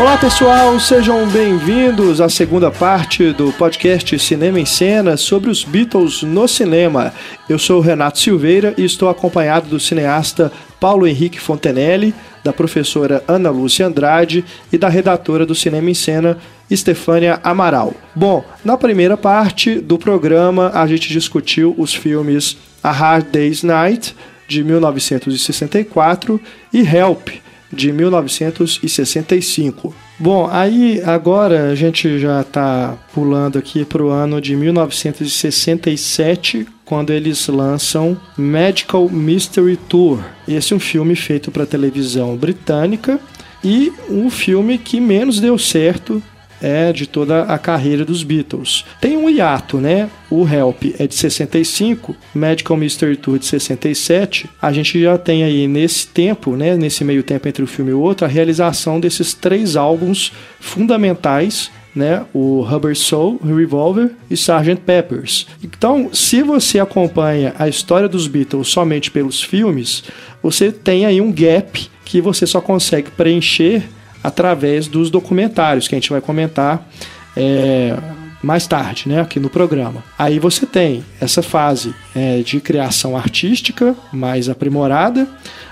Olá pessoal, sejam bem-vindos à segunda parte do podcast Cinema em Cena sobre os Beatles no cinema. Eu sou Renato Silveira e estou acompanhado do cineasta Paulo Henrique Fontenelle, da professora Ana Lúcia Andrade e da redatora do Cinema em Cena, Estefânia Amaral. Bom, na primeira parte do programa a gente discutiu os filmes A Hard Day's Night, de 1964, e Help, de 1965. Bom, aí agora a gente já está pulando aqui para o ano de 1967, quando eles lançam Medical Mystery Tour. Esse é um filme feito para televisão britânica e um filme que menos deu certo é de toda a carreira dos Beatles. Tem um hiato, né? O Help é de 65, Medical Mystery Tour de 67. A gente já tem aí nesse tempo, né, nesse meio tempo entre um filme e o outro, a realização desses três álbuns fundamentais né, o Rubber Soul, Revolver e Sgt. Peppers. Então, se você acompanha a história dos Beatles somente pelos filmes, você tem aí um gap que você só consegue preencher através dos documentários que a gente vai comentar é, mais tarde, né, aqui no programa. Aí você tem essa fase é, de criação artística mais aprimorada,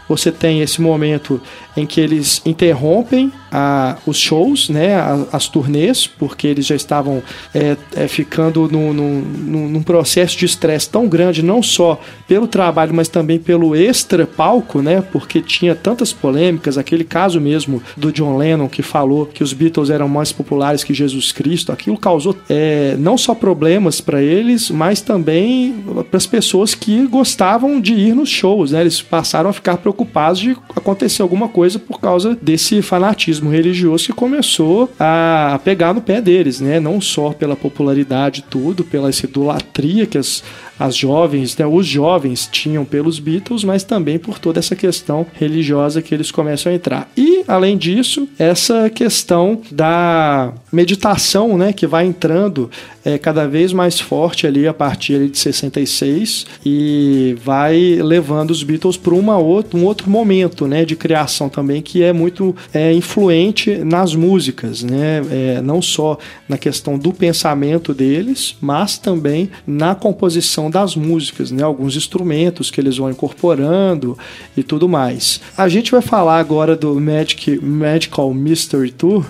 você tem esse momento em que eles interrompem a, os shows, né, a, as turnês, porque eles já estavam é, é, ficando no, no, num processo de estresse tão grande, não só pelo trabalho, mas também pelo extra palco, né, porque tinha tantas polêmicas, aquele caso mesmo do John Lennon que falou que os Beatles eram mais populares que Jesus Cristo, aquilo causou é, não só problemas para eles, mas também para as pessoas que gostavam de ir nos shows, né, eles passaram a ficar preocupados de acontecer alguma coisa coisa por causa desse fanatismo religioso que começou a pegar no pé deles, né? Não só pela popularidade tudo, pela essa idolatria que as as jovens, né, os jovens tinham pelos Beatles, mas também por toda essa questão religiosa que eles começam a entrar. E, além disso, essa questão da meditação, né, que vai entrando é, cada vez mais forte ali a partir de 66 e vai levando os Beatles para uma outra, um outro momento, né, de criação também que é muito é, influente nas músicas, né, é, não só na questão do pensamento deles, mas também na composição das músicas, né? Alguns instrumentos que eles vão incorporando e tudo mais. A gente vai falar agora do Magic, Magical Mystery Tour,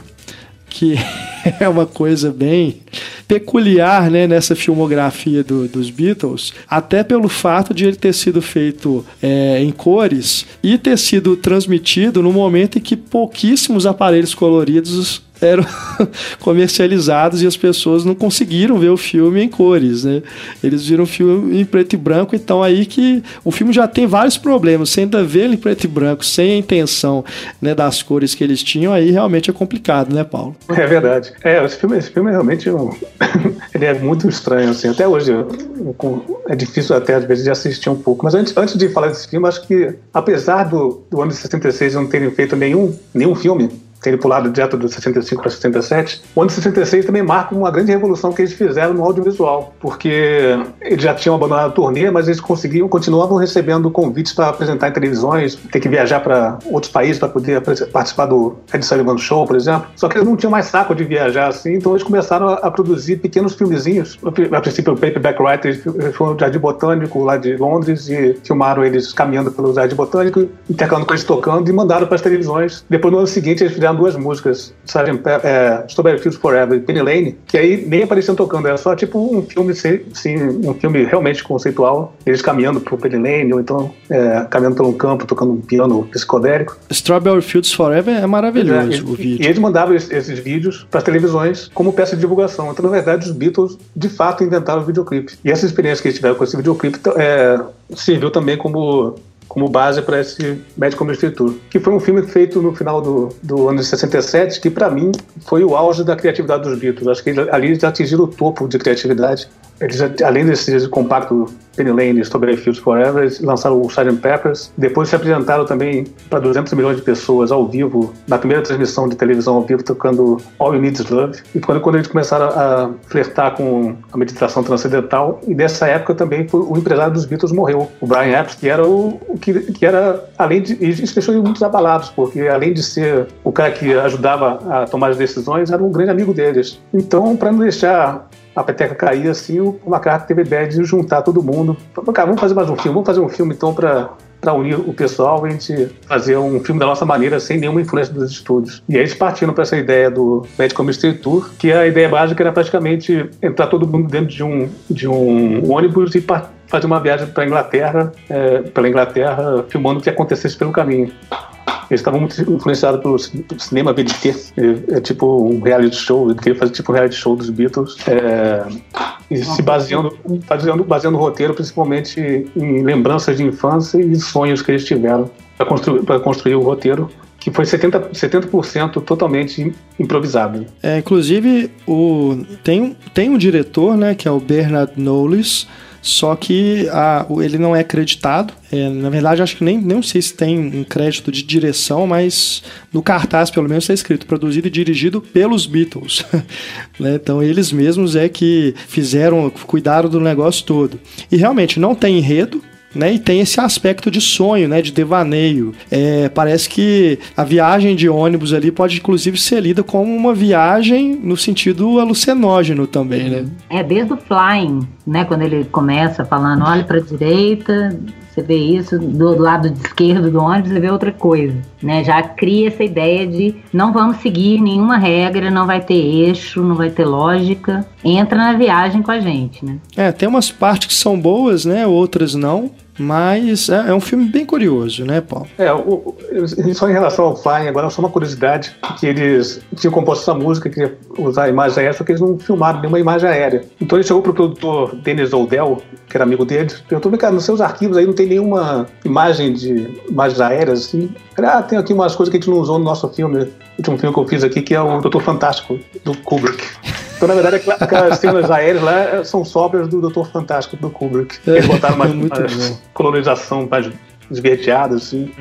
que é uma coisa bem peculiar né, nessa filmografia do, dos Beatles, até pelo fato de ele ter sido feito é, em cores e ter sido transmitido no momento em que pouquíssimos aparelhos coloridos eram comercializados e as pessoas não conseguiram ver o filme em cores, né? Eles viram o filme em preto e branco, então aí que o filme já tem vários problemas, sem ainda ver ele em preto e branco, sem a intenção né, das cores que eles tinham, aí realmente é complicado, né, Paulo? É verdade. É, esse filme, esse filme é realmente um... ele é muito estranho, assim, até hoje é difícil até às vezes de assistir um pouco, mas antes, antes de falar desse filme, acho que apesar do, do ano de 66 não terem feito nenhum, nenhum filme, terem pulado direto do 65 para 67, o ano de 66 também marca uma grande revolução que eles fizeram no audiovisual, porque eles já tinham abandonado a turnê, mas eles conseguiam, continuavam recebendo convites para apresentar em televisões, ter que viajar para outros países para poder participar do Ed Sullivan Show, por exemplo. Só que eles não tinham mais saco de viajar assim, então eles começaram a, produzir pequenos filmezinhos. A princípio, o Paperback Writer foi no Jardim Botânico lá de Londres e filmaram eles caminhando pelo Jardim Botânico, intercalando com eles tocando e mandaram para as televisões. Depois, no ano seguinte, eles fizeram fizeram duas músicas, Sgt. é, Strawberry Fields Forever e Penny Lane, que aí nem apareciam tocando, era só tipo um filme, sim, um filme realmente conceitual, eles caminhando pro Penny Lane, ou então é, caminhando por um campo, tocando um piano psicodélico. Strawberry Fields Forever é maravilhoso é, o vídeo. E eles mandavam esses vídeos para televisões como peça de divulgação. Então, na verdade, os Beatles de fato inventaram o videoclipe. E essa experiência que eles tiveram com esse videoclipe é, serviu também como como base para esse Medical Mystery Tour, que foi um filme feito no final do, do ano de 67, que para mim foi o auge da criatividade dos Beatles. Acho que ali eles atingiram o topo de criatividade eles, além desse compacto Penny Lane e Strawberry Fields Forever, eles lançaram o Sgt. Peppers. Depois se apresentaram também para 200 milhões de pessoas ao vivo, na primeira transmissão de televisão ao vivo, tocando All You Need Is Love. E quando, quando eles começaram a flertar com a meditação transcendental, e nessa época também o empresário dos Beatles morreu, o Brian Epps, que era o, que, que, era, além de. Isso deixou eles muito abalados, porque além de ser o cara que ajudava a tomar as decisões, era um grande amigo deles. Então, para não deixar a peteca cair assim, o McCarthy teve a ideia de juntar todo mundo. Falou, cara, vamos fazer mais um filme, vamos fazer um filme então para para unir o pessoal e a gente fazer um filme da nossa maneira sem nenhuma influência dos estúdios. E aí eles partiram para essa ideia do Medical Mystery Tour, que a ideia básica era praticamente entrar todo mundo dentro de um, de um ônibus e fazer uma viagem para Inglaterra, é, pela Inglaterra, filmando o que acontecesse pelo caminho. Eles estavam muito influenciados pelo cinema VDT, é, é, tipo um reality show, ele queria fazer tipo um reality show dos Beatles, é, e se baseando, baseando, baseando o roteiro principalmente em lembranças de infância e sonhos que eles tiveram para construir, construir o roteiro que foi 70%, 70 totalmente improvisado. É, inclusive, o, tem, tem um diretor, né, que é o Bernard Knowles, só que a, ele não é acreditado. É, na verdade, acho que nem, nem sei se tem um crédito de direção, mas no cartaz, pelo menos, está escrito produzido e dirigido pelos Beatles. né? Então, eles mesmos é que fizeram, cuidaram do negócio todo. E realmente não tem enredo, né? E tem esse aspecto de sonho, né? De devaneio. É, parece que a viagem de ônibus ali pode, inclusive, ser lida como uma viagem no sentido alucinógeno também, né? É, desde o Flying, né? Quando ele começa falando, olha para a direita, você vê isso, do lado esquerdo do ônibus você vê outra coisa, né? Já cria essa ideia de não vamos seguir nenhuma regra, não vai ter eixo, não vai ter lógica. Entra na viagem com a gente, né? É, tem umas partes que são boas, né? Outras não. Mas é, é, um filme bem curioso, né, Paulo? É, o, só em relação ao Flying, agora só uma curiosidade, que eles tinham composto essa música, queria usar a imagem aérea, só que eles não filmaram nenhuma imagem aérea. Então ele chegou pro produtor Dennis Oldell, que era amigo dele, perguntou, cara, nos seus arquivos aí não tem nenhuma imagem de imagens aéreas, assim? ah, tem aqui umas coisas que a gente não usou no nosso filme, o último filme que eu fiz aqui, que é o Doutor Fantástico, do Kubrick. Então, na verdade, aquelas cenas aéreas lá são sobras do Doutor Fantástico do Kubrick. Eles botaram uma, uma colonização mais esverdeada, assim.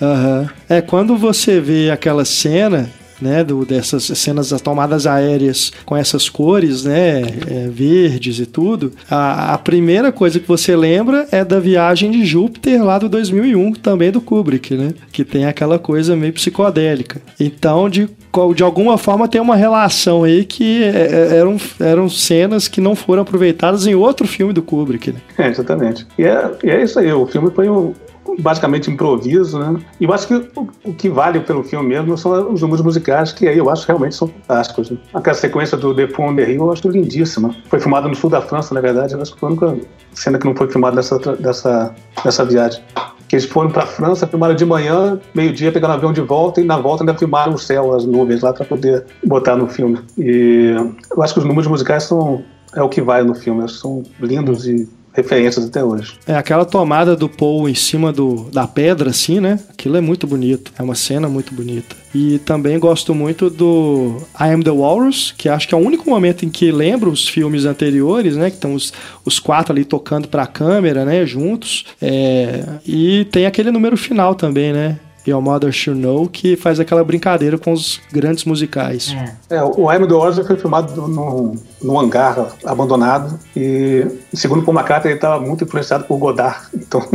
Uhum. É, quando você vê aquela cena, né, do, dessas cenas das tomadas aéreas com essas cores, né, é, verdes e tudo, a, a, primeira coisa que você lembra é da viagem de Júpiter lá do 2001, também do Kubrick, né, que tem aquela coisa meio psicodélica. Então, de de alguma forma tem uma relação aí que é, é, eram, eram cenas que não foram aproveitadas em outro filme do Kubrick. Né? É, exatamente. E é, e é isso aí, o filme foi um, basicamente improviso, né? E eu acho que o, o, que vale pelo filme mesmo são os números musicais, que aí eu acho realmente são fantásticos. Né? Aquela sequência do The Pont de Rio eu acho lindíssima. Foi filmada no sul da França, na verdade, eu acho que foi a única cena que não foi filmada nessa, dessa, dessa viagem que eles foram para a França, filmaram de manhã, meio-dia, pegaram avião de volta e na volta ainda filmaram o céu, as nuvens lá para poder botar no filme. E eu acho que os números musicais são é o que vai no filme, são lindos e referências até hoje. É aquela tomada do Paul em cima do, da pedra, assim, né? Aquilo é muito bonito. É uma cena muito bonita. E também gosto muito do I Am the Walrus, que acho que é o único momento em que lembro os filmes anteriores, né? Que estão os, os quatro ali tocando para a câmera, né? Juntos. É, e tem aquele número final também, né? Your Mother Should Know, que faz aquela brincadeira com os grandes musicais. É, é o I'm the Ozzy foi filmado no, no hangar abandonado e, segundo Paul McCartney, ele estava muito influenciado por Godard. Então,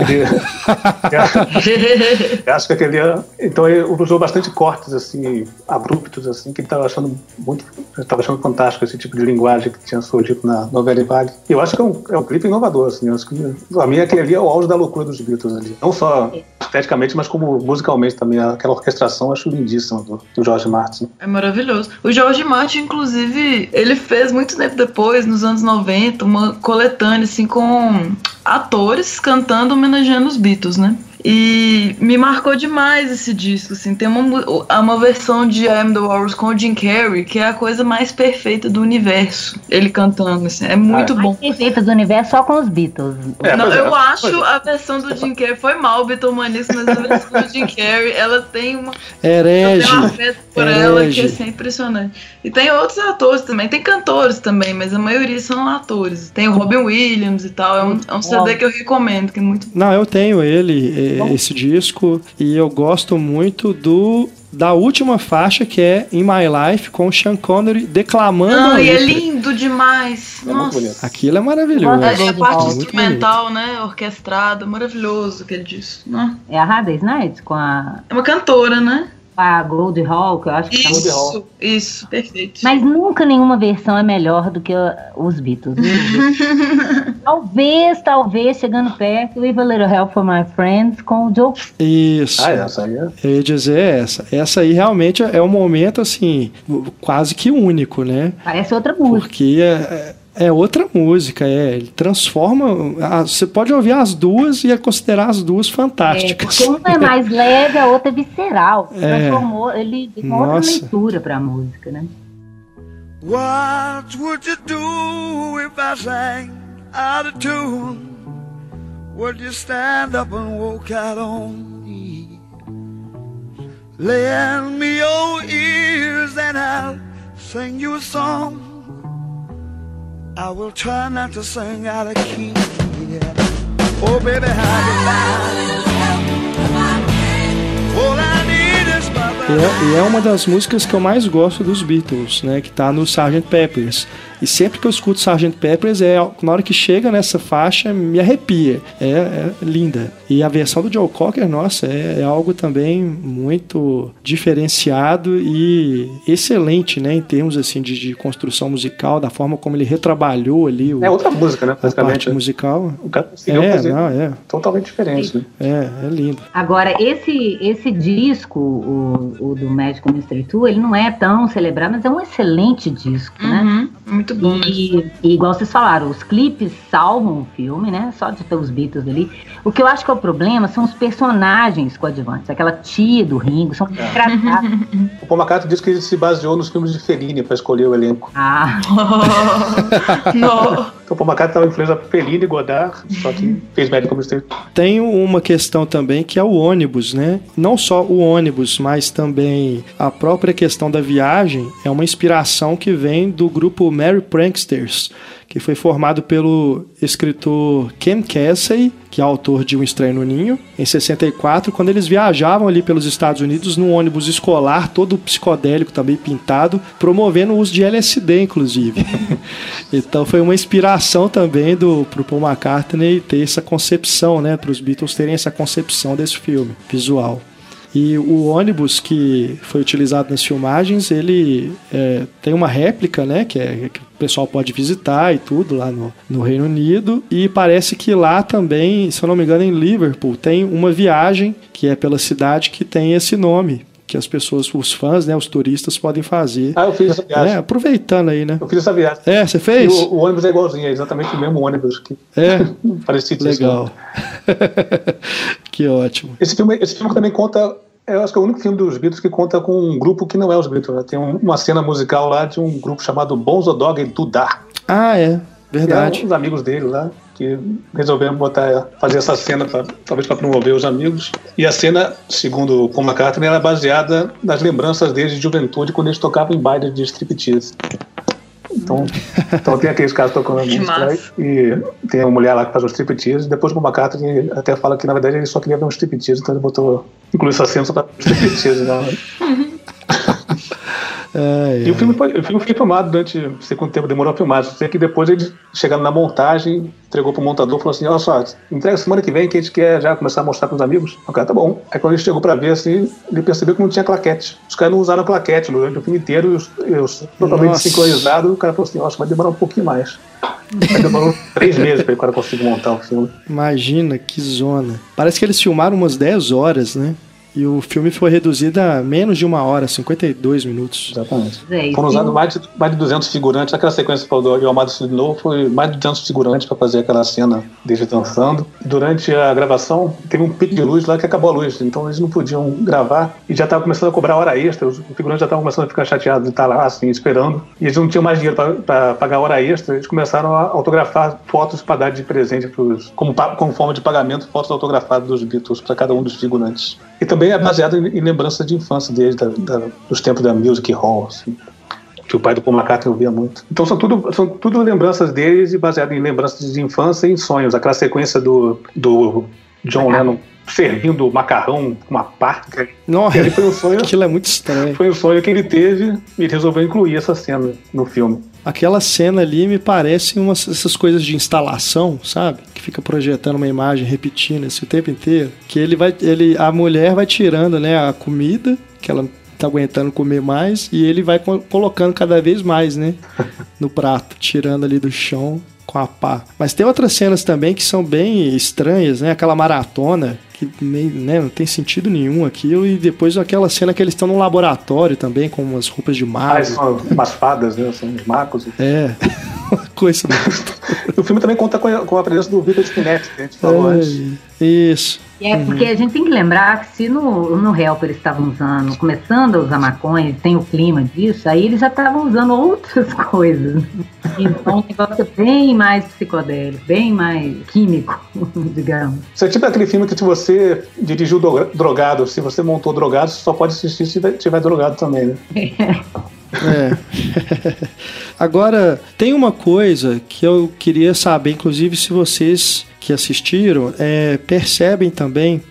ele, acho que aquele então ele usou bastante cortes assim abruptos assim que ele estava achando muito estava achando fantástico esse tipo de linguagem que tinha surgido na novela Vague eu acho que é um, é um clipe inovador assim eu acho que a minha aquele ali é o auge da loucura dos Beatles ali não só esteticamente mas como musicalmente também aquela orquestração eu acho lindíssima do, do George Martin é maravilhoso o George Martin inclusive ele fez muito tempo depois nos anos 90 uma coletânea assim com atores cantando homenageando os Beatles, né? E me marcou demais esse disco, assim. Tem uma, uma versão de I Am The Walrus com o Jim Carrey, que é a coisa mais perfeita do universo. Ele cantando, assim. É muito ah, bom. Mais perfeita do universo só com os Beatles. É, Não, eu é, acho a versão do Jim Carrey foi mal, Beatlemanista, mas a versão do Jim Carrey, ela tem uma... Herege. Um por Herege. ela que é assim, impressionante. E tem outros atores também. Tem cantores também, mas a maioria são atores. Tem o Robin Williams e tal. É um, é um CD que eu recomendo, que é muito Não, eu tenho ele, esse disco, e eu gosto muito do da última faixa, que é In My Life, com o Sean Connery declamando. Ah, e é lindo demais. É Nossa. Aquilo é maravilhoso. É, é a parte instrumental, né? Orquestrada, maravilhoso aquele disco. Né? É a Hades Night com a. É uma cantora, né? A Gold Hall, que eu acho que tá Isso, tá isso, perfeito. Mas nunca nenhuma versão é melhor do que os Beatles. talvez, talvez, chegando perto, With a Little Help for My Friends com o Joe. Isso. Ah, essa aí é. Eu ia dizer essa. Essa aí realmente é um momento, assim, quase que único, né? Parece outra música. Porque é, é outra música, é. Ele transforma. você pode ouvir as duas e é considerar as duas fantásticas. É, porque uma é mais leve, a outra é visceral. É. Transformou, ele deu uma outra leitura pra música, né? What would you do if I sang out of tune? Would you stand up and walk out on me? Lend me your ears and I'll sing you a song. I will try not to sing out of key. Yeah. Oh, baby, how you I need is my e é, e é uma das músicas que eu mais gosto dos Beatles, né? Que tá no Sgt. Peppers. E sempre que eu escuto Sgt. Peppers, é, na hora que chega nessa faixa, me arrepia. É, é linda. E a versão do Joe Cocker, nossa, é, é, algo também muito diferenciado e excelente, né? Em termos, assim, de, de, construção musical, da forma como ele retrabalhou ali. O, é outra música, né? A parte musical. O cara conseguiu é, fazer não, é. totalmente diferente, né? É, é lindo. Agora, esse, esse disco, o, o do Magical Mystery Tour, ele não é tão celebrado, mas é um excelente disco, né? uhum. né? Muito bom. E, e, igual vocês falaram, os clipes salvam o filme, né? Só de ter os Beatles ali. O que eu acho que é o problema são os personagens coadjuvantes. Aquela tia do Ringo, são engraçados. o Paul McCartney disse que ele se baseou nos filmes de Fellini para escolher o elenco. Ah. Não. Então Paul McCartney estava influência Fellini e Godard, só que fez médico como Tem uma questão também que é o ônibus, né? Não só o ônibus, mas também a própria questão da viagem é uma inspiração que vem do grupo Mary Pranksters, que foi formado pelo escritor Ken Casey, que é autor de Um Estranho no Ninho, em 64, quando eles viajavam ali pelos Estados Unidos num ônibus escolar, todo psicodélico, também pintado, promovendo o uso de LSD, inclusive. então foi uma inspiração também do pro Paul McCartney ter essa concepção, né, para os Beatles terem essa concepção desse filme visual. E o ônibus que foi utilizado nas filmagens, ele é, tem uma réplica, né, que, é, que o pessoal pode visitar e tudo lá no, no Reino Unido. E parece que lá também, se eu não me engano, em Liverpool, tem uma viagem que é pela cidade que tem esse nome, que as pessoas, os fãs, né, os turistas podem fazer. Ah, eu fiz essa viagem. É, aproveitando aí, né? Eu fiz essa viagem. É, você fez? O, o, ônibus é igualzinho, é exatamente o mesmo ônibus. Que... É? Parecido. Legal. que ótimo. Esse filme, esse filme também conta eu acho que é o único filme dos Beatles que conta com um grupo que não é os Beatles. Né? Tem uma cena musical lá de um grupo chamado Bonzo Dog e Dudar. Ah, é. Verdade. Que uns amigos dele lá que resolveram botar, fazer essa cena, pra, talvez para promover os amigos. E a cena, segundo o Paul McCartney, era baseada nas lembranças deles de juventude quando eles tocavam em baile de striptease. Então, então tem aqueles caras tocando a música e tem uma mulher lá que faz um striptease. Depois o McCartney até fala que na verdade ele só queria ver um striptease, então ele botou, incluiu essa cena só pra striptease. Né? É, e o filme, foi, o filme foi filmado durante não sei quanto tempo demorou a filmar. Sei que depois ele, chegando na montagem, entregou pro montador e falou assim: Olha só, entrega semana que vem que a gente quer já começar a mostrar pros amigos. O cara, tá bom. Aí quando ele chegou pra ver, assim, ele percebeu que não tinha claquete. Os caras não usaram claquete durante o filme inteiro, eu, eu totalmente Nossa. sincronizado. O cara falou assim: Nossa, vai demorar um pouquinho mais. Mas demorou três meses para o cara conseguir montar o filme. Imagina que zona. Parece que eles filmaram umas 10 horas, né? E o filme foi reduzido a menos de uma hora, 52 minutos. Exatamente. É, Foram usados mais de, mais de 200 figurantes. Aquela sequência que falou do Amado Filho Novo foi mais de 200 figurantes para fazer aquela cena deles dançando. Durante a gravação, teve um pico de luz lá que acabou a luz. Então eles não podiam gravar e já estavam começando a cobrar hora extra. Os figurantes já estavam começando a ficar chateados de estar lá, assim, esperando. E eles não tinham mais dinheiro para pagar hora extra. Eles começaram a autografar fotos para dar de presente pros, como, como forma de pagamento, fotos autografadas dos Beatles para cada um dos figurantes. E também é baseado em, em lembranças de infância deles, da, da, dos tempos da Music Hall, assim, que o pai do Paul McCartney ouvia muito. Então são tudo, são tudo lembranças deles e baseado em lembranças de infância e em sonhos. Aquela sequência do, do John Lennon servindo macarrão com uma pá. Nossa, foi um sonho, aquilo é muito estranho. Foi um sonho que ele teve e ele resolveu incluir essa cena no filme. Aquela cena ali me parece umas essas coisas de instalação, sabe? Que fica projetando uma imagem, repetindo esse o tempo inteiro. Que ele vai, ele, a mulher vai tirando, né, a comida que ela tá aguentando comer mais e ele vai colocando cada vez mais, né, no prato, tirando ali do chão com a pá. Mas tem outras cenas também que são bem estranhas, né? Aquela maratona que nem, né, não tem sentido nenhum aquilo. E depois aquela cena que eles estão num laboratório também, com umas roupas de mago. Ah, são umas fadas, né? São os magos. É, uma coisa. o filme também conta com a, com a presença do Victor Spinetti, que a gente falou é, antes. Isso. É, uhum. porque a gente tem que lembrar que se no, no Help eles estavam usando, começando a usar maconha, tem o clima disso, aí eles já estavam usando outras coisas. Então o negócio é bem mais psicodélico, bem mais químico, digamos. Isso é tipo aquele filme que se você dirigiu drogado, se você montou drogado, você só pode assistir se tiver drogado também, né? É. Agora, tem uma coisa que eu queria saber, inclusive, se vocês que assistiram é, percebem também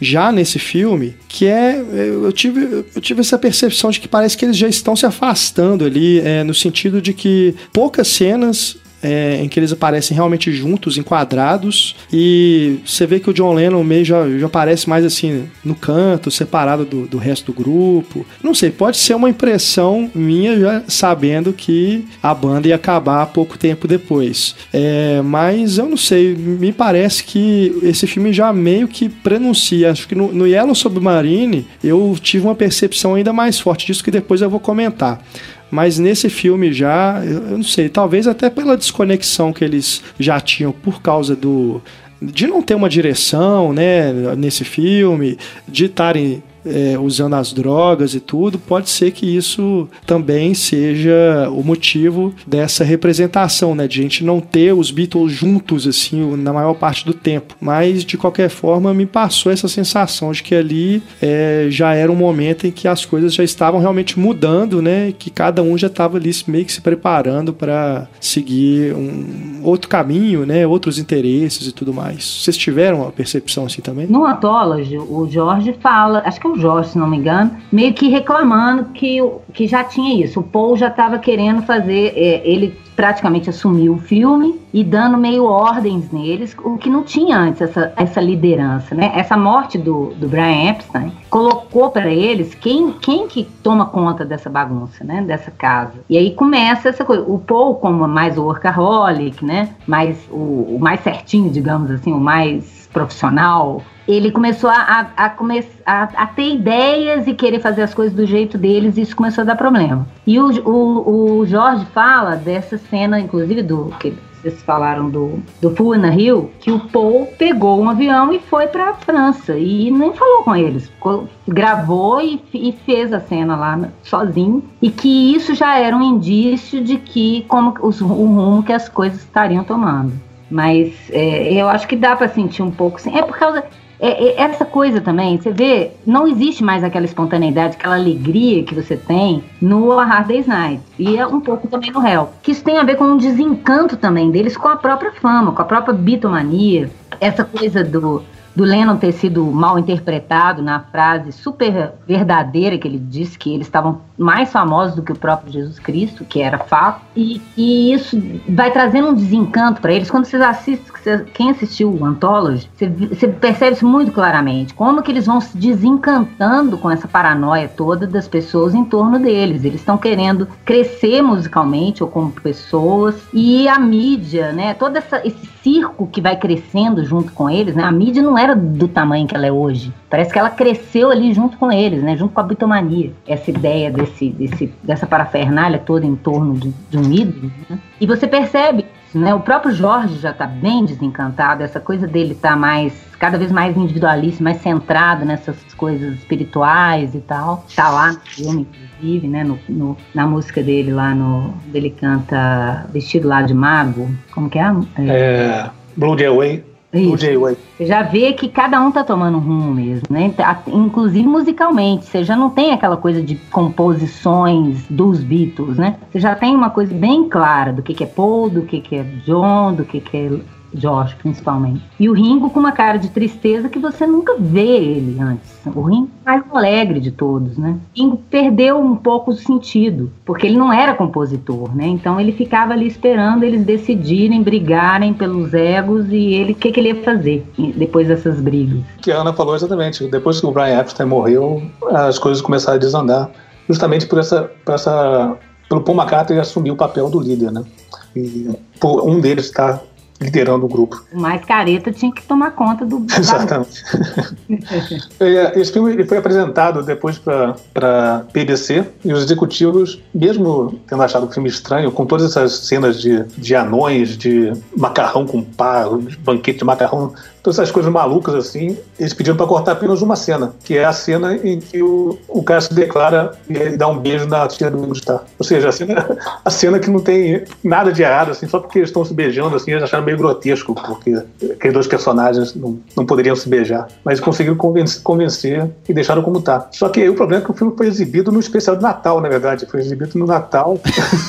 já nesse filme, que é. Eu tive, eu tive essa percepção de que parece que eles já estão se afastando ali, é, no sentido de que poucas cenas é, em que eles aparecem realmente juntos, enquadrados, e você vê que o John Lennon meio já, já aparece mais assim no canto, separado do, do resto do grupo. Não sei, pode ser uma impressão minha já sabendo que a banda ia acabar pouco tempo depois. É, mas eu não sei, me parece que esse filme já meio que prenuncia. Acho que no, no Yellow Submarine eu tive uma percepção ainda mais forte disso que depois eu vou comentar. Mas nesse filme já, eu não sei, talvez até pela desconexão que eles já tinham por causa do de não ter uma direção, né, nesse filme, de estarem é, usando as drogas e tudo, pode ser que isso também seja o motivo dessa representação, né? De a gente não ter os Beatles juntos, assim, na maior parte do tempo. Mas, de qualquer forma, me passou essa sensação de que ali é, já era um momento em que as coisas já estavam realmente mudando, né? Que cada um já estava ali meio que se preparando para seguir um outro caminho, né? Outros interesses e tudo mais. Vocês tiveram uma percepção assim também? No Anthology, o Jorge fala, acho que é Jorge, se não me engano, meio que reclamando que, que já tinha isso. O Paul já estava querendo fazer, é, ele praticamente assumiu o filme e dando meio ordens neles, o que não tinha antes essa, essa liderança, né? Essa morte do, do Brian Epstein colocou para eles quem, quem que toma conta dessa bagunça, né? Dessa casa. E aí começa essa coisa. O Paul como mais o workaholic, né? Mais o, o mais certinho, digamos assim, o mais profissional, ele começou a, a, a, a, ter ideias e querer fazer as coisas do jeito deles, e isso começou a dar problema. E o, o, o Jorge fala dessa cena, inclusive, do que vocês falaram do, do Full na Rio, que o Paul pegou um avião e foi para a França e nem falou com eles. Gravou e, e, fez a cena lá sozinho. E que isso já era um indício de que como os, o rumo que as coisas estariam tomando. Mas é, eu acho que dá para sentir um pouco. Assim, é por causa é, é, essa coisa também, você vê, não existe mais aquela espontaneidade, aquela alegria que você tem no A Hard Day's Night. E é um pouco também no Hell. Que isso tem a ver com um desencanto também deles com a própria fama, com a própria bitomania. Essa coisa do do Lennon ter sido mal interpretado na frase super verdadeira que ele disse que eles estavam mais famosos do que o próprio Jesus Cristo, que era fato, e, e isso vai trazendo um desencanto para eles. Quando vocês assistem, quem assistiu o Anthology, você, percebe isso muito claramente, como que eles vão se desencantando com essa paranoia toda das pessoas em torno deles. Eles estão querendo crescer musicalmente ou como pessoas, e a mídia, né, todo essa, esse circo que vai crescendo junto com eles, né, a mídia não é era do tamanho que ela é hoje. Parece que ela cresceu ali junto com eles, né? Junto com a bitomania. Essa ideia desse, desse, dessa parafernália toda em torno de, de um ídolo. Né? E você percebe né? O próprio Jorge já está bem desencantado, essa coisa dele tá mais, cada vez mais individualista, mais centrado nessas coisas espirituais e tal. Tá lá inclusive, né? No, no, na música dele lá no. Ele canta Vestido lá de Mago. Como que é? É, é Blue Away. Você já vê que cada um tá tomando um rumo mesmo, né? Inclusive musicalmente. Você já não tem aquela coisa de composições dos Beatles, né? Você já tem uma coisa bem clara do que, que é Paul, do que, que é John, do que, que é George, principalmente. E o Ringo com uma cara de tristeza que você nunca vê ele antes. O Ringo é mais alegre de todos, né? O Ringo perdeu um pouco o sentido, porque ele não era compositor, né? Então ele ficava ali esperando eles decidirem, brigarem pelos egos e ele, o que, que ele ia fazer depois dessas brigas. Que a Ana falou exatamente. Depois que o Brian Epstein morreu, as coisas começaram a desandar. Justamente por essa, por essa pelo Paul McCartney assumir o papel do líder, né? E por um deles estar tá liderando o grupo. O mais careta tinha que tomar conta do. Exatamente. É, esse filme foi apresentado depois para BBC e os executivos, mesmo tendo achado o filme estranho, com todas essas cenas de, de anões, de macarrão com pá, banquete de macarrão Todas essas coisas malucas assim, eles pediram para cortar apenas uma cena, que é a cena em que o, o cara se declara e dá um beijo na tia do Starr. Ou seja, a cena, a cena que não tem nada de errado, assim, só porque eles estão se beijando, assim, eles acharam meio grotesco, porque aqueles dois personagens não, não poderiam se beijar. Mas conseguiram convencer, convencer e deixaram como tá. Só que aí o problema é que o filme foi exibido no especial de Natal, na verdade. Foi exibido no Natal.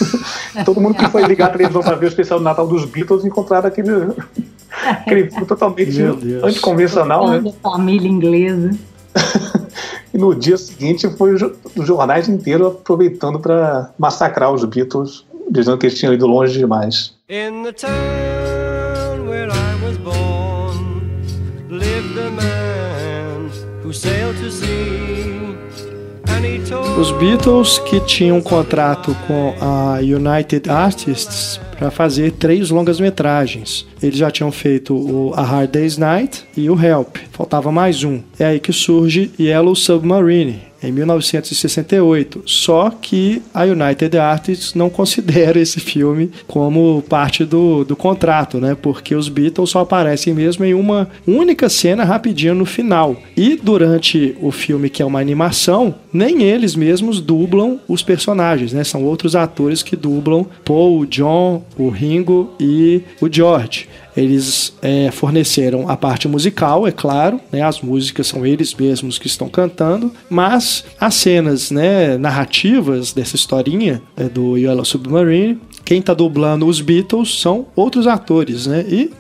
Todo mundo que foi ligar a televisão para ver o especial de Natal dos Beatles encontraram aquele Aquele filme totalmente anticonvencional, né? Família inglesa. e no dia seguinte foi os jornais inteiros aproveitando para massacrar os Beatles, dizendo que eles tinham ido longe demais. In the town where I Os Beatles que tinham um contrato com a United Artists para fazer três longas metragens. Eles já tinham feito o A Hard Day's Night e o Help. Faltava mais um. É aí que surge Yellow Submarine, em 1968. Só que a United Artists não considera esse filme como parte do, do contrato, né? Porque os Beatles só aparecem mesmo em uma única cena rapidinho no final. E durante o filme, que é uma animação, nem eles mesmos dublam os personagens, né? São outros atores que dublam Paul, John, o Ringo e o George. Eles é, forneceram a parte musical, é claro, né, as músicas são eles mesmos que estão cantando, mas as cenas né, narrativas dessa historinha é, do Yellow Submarine, quem está dublando os Beatles são outros atores, né? E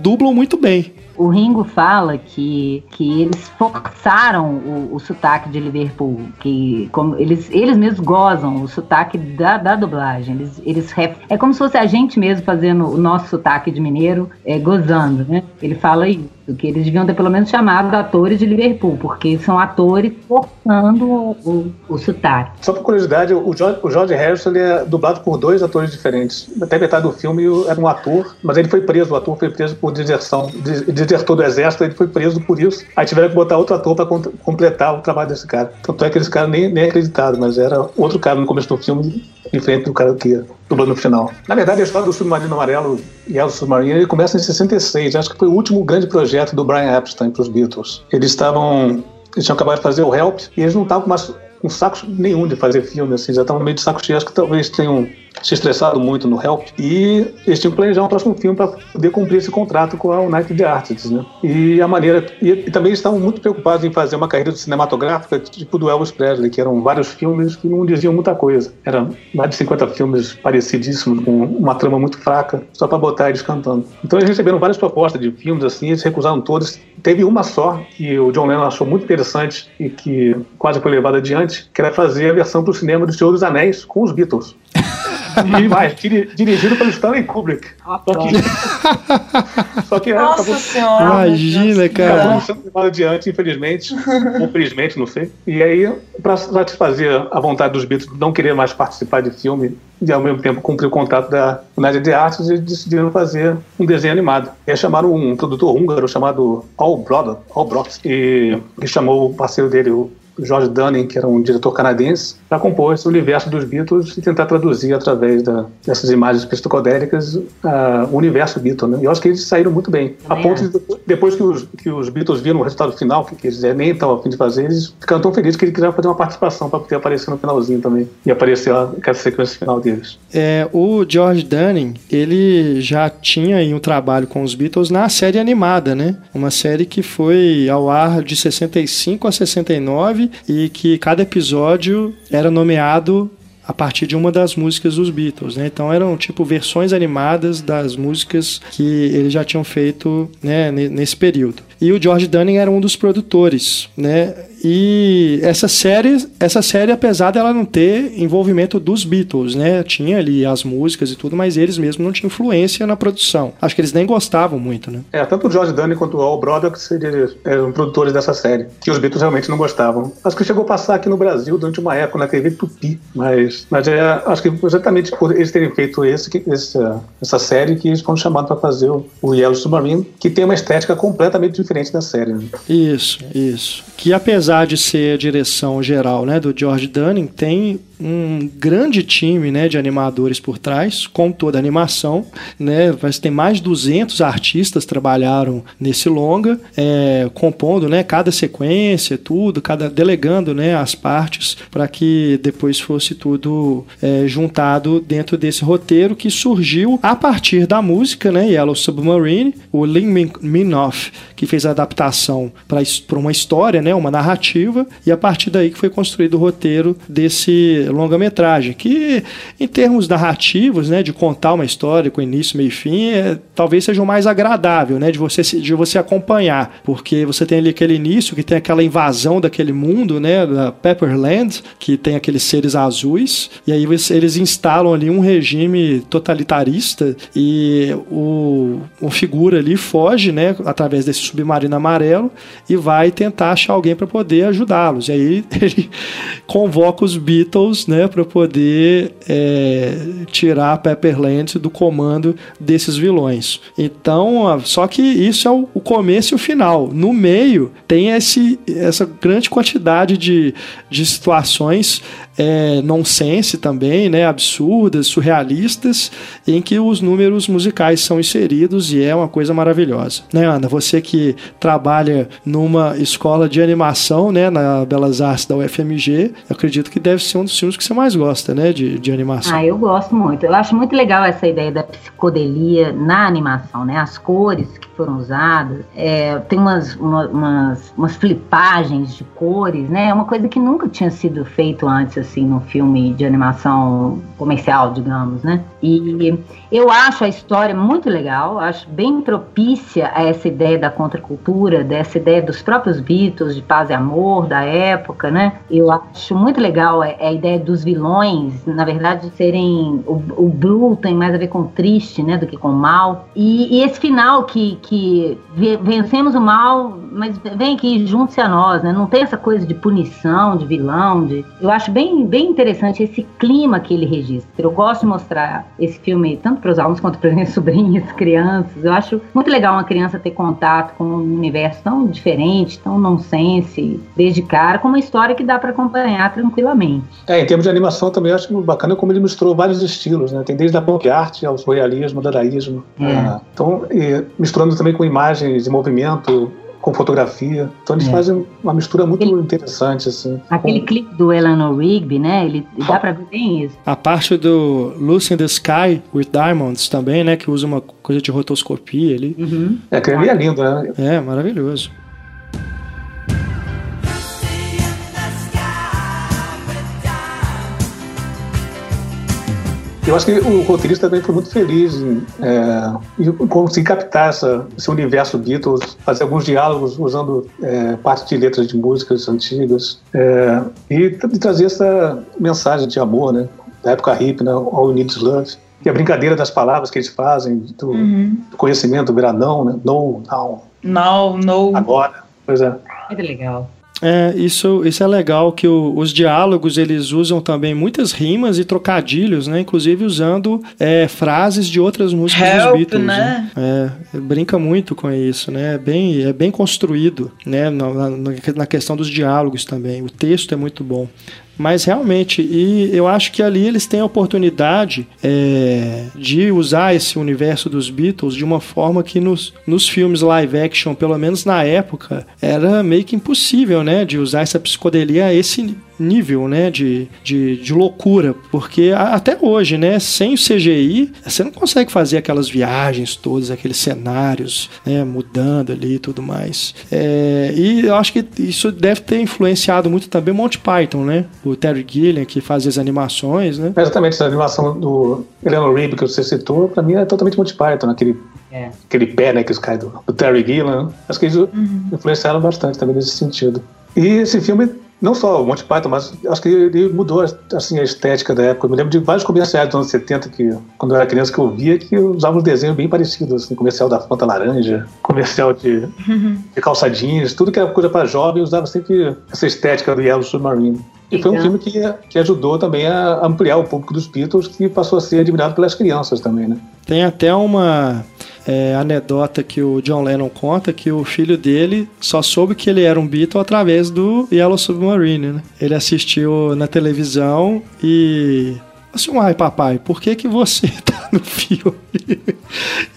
dublam muito bem o Ringo fala que, que eles forçaram o, o sotaque de Liverpool, que como eles, eles mesmos gozam o sotaque da, da dublagem. Eles, eles é como se fosse a gente mesmo fazendo o nosso sotaque de mineiro, é, gozando, né? Ele fala isso que eles deviam ter pelo menos chamado atores de Liverpool, porque são atores forçando o, o, o sotaque. Só por curiosidade, o George, o George Harrison é dublado por dois atores diferentes. Até metade do filme era um ator, mas ele foi preso, o ator foi preso por deserção, desertou do exército, ele foi preso por isso. Aí tiveram que botar outro ator para completar o trabalho desse cara. Tanto é que esse cara nem, nem é acreditado, mas era outro cara no começo do filme, diferente do cara que dublou no final. Na verdade, a história do Submarino Amarelo e o Submarino ele começa em 66. Acho que foi o último grande projeto do Brian Epstein para os Beatles. Eles estavam eles tinham acabado de fazer o Help e eles não estavam mais com saco nenhum de fazer filme, assim, já estavam meio de saco cheio. Acho que talvez tenham se estressado muito no Help e eles tinham que planejar um próximo filme para poder cumprir esse contrato com a United Artists, né? E a maneira e, e, também estavam muito preocupados em fazer uma carreira cinematográfica tipo do Elvis Presley, que eram vários filmes que não diziam muita coisa. Eram mais de 50 filmes parecidíssimos com uma trama muito fraca, só para botar eles cantando. Então eles receberam várias propostas de filmes assim, eles recusaram todas. Teve uma só que o John Lennon achou muito interessante e que quase foi levada adiante, que era fazer a versão para o cinema do Senhor dos Anéis com os Beatles. E mais, dirigido pelo Stanley Kubrick. Ah, só que, só que Nossa acabou, senhora. Imagina, cara. Acabou sendo levado adiante, infelizmente. ou felizmente, não sei. E aí, para satisfazer a vontade dos Beatles de não querer mais participar de filme e ao mesmo tempo cumprir o contrato da United de Artes, eles decidiram fazer um desenho animado. E aí chamaram um produtor húngaro chamado Al Brock, Al Brock e, e chamou o parceiro dele, o George Dunning, que era um diretor canadense, para compor esse universo dos Beatles e tentar traduzir através da, dessas imagens psicodélicas uh, o universo Beatles. Né? E eu acho que eles saíram muito bem. a ponto de, depois que os, que os Beatles viram o resultado final, que, que eles nem estavam a fim de fazer, eles ficaram tão felizes que eles quiseram fazer uma participação para poder aparecer no finalzinho também. E aparecer lá aquela sequência final deles. É, o George Dunning, ele já tinha um trabalho com os Beatles na série animada, né? Uma série que foi ao ar de 65 a 69 e que cada episódio era nomeado a partir de uma das músicas dos Beatles, né? Então eram tipo versões animadas das músicas que eles já tinham feito né, nesse período. E o George Dunning era um dos produtores, né? E essa série, essa série, apesar dela não ter envolvimento dos Beatles, né? Tinha ali as músicas e tudo, mas eles mesmos não tinham influência na produção. Acho que eles nem gostavam muito, né? É, tanto o George Dunning quanto o Al Broderick eram produtores dessa série, que os Beatles realmente não gostavam. Acho que chegou a passar aqui no Brasil durante uma época na TV Tupi, mas, mas é, acho que exatamente por eles terem feito esse, esse essa série que eles foram chamados para fazer o Yellow Submarine, que tem uma estética completamente diferente da série. Né? Isso, isso. Que apesar de ser a direção geral né, do George Dunning, tem um grande time né, de animadores por trás, com toda a animação. Né, mas tem mais de 200 artistas trabalharam nesse longa, é, compondo né, cada sequência, tudo, cada delegando né, as partes para que depois fosse tudo é, juntado dentro desse roteiro que surgiu a partir da música né, Yellow Submarine, o Lin Minoff, que fez a adaptação para uma história, né, uma narrativa, e a partir daí que foi construído o roteiro desse longa-metragem, que em termos narrativos, né, de contar uma história com início, meio e fim, é, talvez seja o mais agradável, né, de você de você acompanhar, porque você tem ali aquele início que tem aquela invasão daquele mundo, né, da Pepperland, que tem aqueles seres azuis, e aí eles instalam ali um regime totalitarista e o, o figura ali foge, né, através desse submarino amarelo e vai tentar achar alguém para poder ajudá-los. E aí ele convoca os Beatles, né, para poder é, tirar a Pepperland do comando desses vilões. Então, só que isso é o, começo e o final. No meio tem esse, essa grande quantidade de, de situações é, nonsense também, né, absurdas, surrealistas, em que os números musicais são inseridos e é uma coisa maravilhosa. Né, Ana? Você que trabalha numa escola de animação, né, na Belas Artes da UFMG, eu acredito que deve ser um dos filmes que você mais gosta, né, de, de animação. Ah, eu gosto muito. Eu acho muito legal essa ideia da psicodelia na animação, né, as cores que foram usadas, é, tem umas, uma, umas, umas flipagens de cores, né, é uma coisa que nunca tinha sido feito antes, assim, no filme de animação comercial, digamos, né? E eu acho a história muito legal, acho bem propícia a essa ideia da contracultura, dessa ideia dos próprios Beatles, de paz e amor da época, né? Eu acho muito legal a, a ideia dos vilões, na verdade, serem. O, o, Blue tem mais a ver com triste, né, do que com mal. E, e esse final que, que vencemos o mal, mas vem aqui, junte-se a nós, né? Não tem essa coisa de punição, de vilão, de. Eu acho bem, bem interessante esse clima que ele registra. Eu gosto de mostrar esse filme tanto para os alunos quanto para as minhas sobrinhas, crianças. Eu acho muito legal uma criança ter contato com um universo tão diferente, tão nonsense, desde cara, com uma história que dá para acompanhar tranquilamente. É, em termos de animação também acho bacana como ele misturou vários estilos, né? Tem desde a pop art ao surrealismo, dadaísmo. É. Ah, então, misturando também com imagens de movimento, com fotografia. Então eles é. fazem uma mistura muito Aquele, interessante, assim. Aquele com... clipe do Eleanor Rigby, né? Ele dá pra ver bem isso. A parte do Lucy in the Sky with Diamonds também, né? Que usa uma coisa de rotoscopia ali. Uhum. É, aquele ali é lindo, né? É, maravilhoso. Eu acho que o roteirista também foi muito feliz em, é, em conseguir captar essa, esse universo Beatles, fazer alguns diálogos usando é, parte de letras de músicas antigas é, e, e trazer essa mensagem de amor, né? da época hippie, né? All Needs Love. E a brincadeira das palavras que eles fazem, do, uhum. do conhecimento virar não, né? No, não. Não, no. Agora. Pois é. Muito legal. É, isso, isso é legal que o, os diálogos eles usam também muitas rimas e trocadilhos, né? Inclusive usando é, frases de outras músicas Help, dos Beatles. Né? né? É, brinca muito com isso, né? É bem, é bem construído, né? Na, na, na questão dos diálogos também. O texto é muito bom. Mas realmente, e eu acho que ali eles têm a oportunidade é, de usar esse universo dos Beatles de uma forma que nos, nos filmes live action, pelo menos na época, era meio que impossível, né? De usar essa psicodelia a esse nível, né, de, de, de loucura, porque até hoje, né, sem o CGI, você não consegue fazer aquelas viagens todas, aqueles cenários, né, mudando ali e tudo mais. É, e eu acho que isso deve ter influenciado muito também o Monty Python, né, o Terry Gilliam, que fazia as animações, né. exatamente, essa animação do Eleanor Rigby que você citou, pra mim é totalmente Monty Python, aquele é. Aquele pé, né, que os caras do, do Terry Gilliam. Acho que eles uhum. influenciaram bastante também nesse sentido. E esse filme não só o Monty Python, mas acho que ele mudou assim, a estética da época. Eu me lembro de vários comerciais dos anos 70 que, quando eu era criança, que eu via que usavam um desenho bem parecido, assim, comercial da Fanta Laranja, comercial de, de calça jeans, tudo que era coisa para jovem, usava sempre essa estética do Yellow Submarine. E foi um filme que, que ajudou também a ampliar o público dos Beatles, que passou a ser admirado pelas crianças também, né? Tem até uma é, anedota que o John Lennon conta que o filho dele só soube que ele era um Beatle através do Yellow Submarine, né? Ele assistiu na televisão e assim, uai, papai, por que que você tá no filme?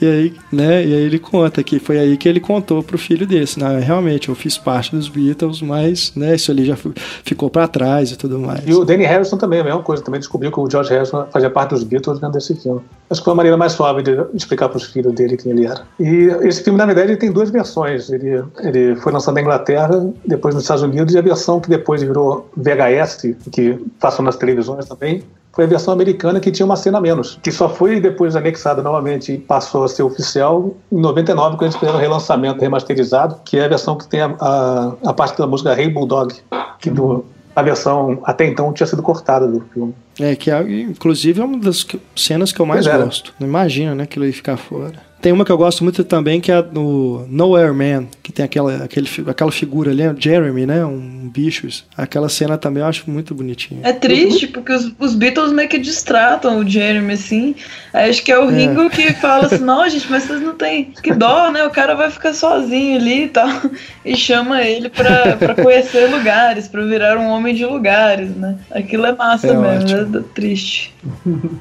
e aí, né, e aí ele conta que foi aí que ele contou pro filho desse, né, realmente, eu fiz parte dos Beatles, mas, né, isso ali já ficou para trás e tudo mais. E o Danny Harrison também, a mesma coisa, também descobriu que o George Harrison fazia parte dos Beatles dentro desse filme. Acho que foi a maneira mais suave de explicar pros filhos dele quem ele era. E esse filme, na verdade, ele tem duas versões. Ele, ele foi lançado na Inglaterra, depois nos Estados Unidos, e a versão que depois virou VHS, que passam nas televisões também, foi a versão americana que tinha uma cena a menos, que só foi depois anexada novamente e passou a ser oficial em 99, quando eles fizeram o relançamento remasterizado, que é a versão que tem a, a, a parte da música Hey Bulldog, que do, a versão até então tinha sido cortada do filme. É, que é, inclusive é uma das cenas que eu mais gosto. Não imagina, né, aquilo ia ficar fora. Tem uma que eu gosto muito também, que é no Nowhere Man, que tem aquela, aquele, aquela figura ali, Jeremy, né? Um bicho. Aquela cena também eu acho muito bonitinha. É triste, porque os, os Beatles meio que distratam o Jeremy, assim. Acho que é o é. Ringo que fala assim, não, gente, mas vocês não tem que dó, né? O cara vai ficar sozinho ali e tal. E chama ele pra, pra conhecer lugares, pra virar um homem de lugares, né? Aquilo é massa é mesmo, é triste.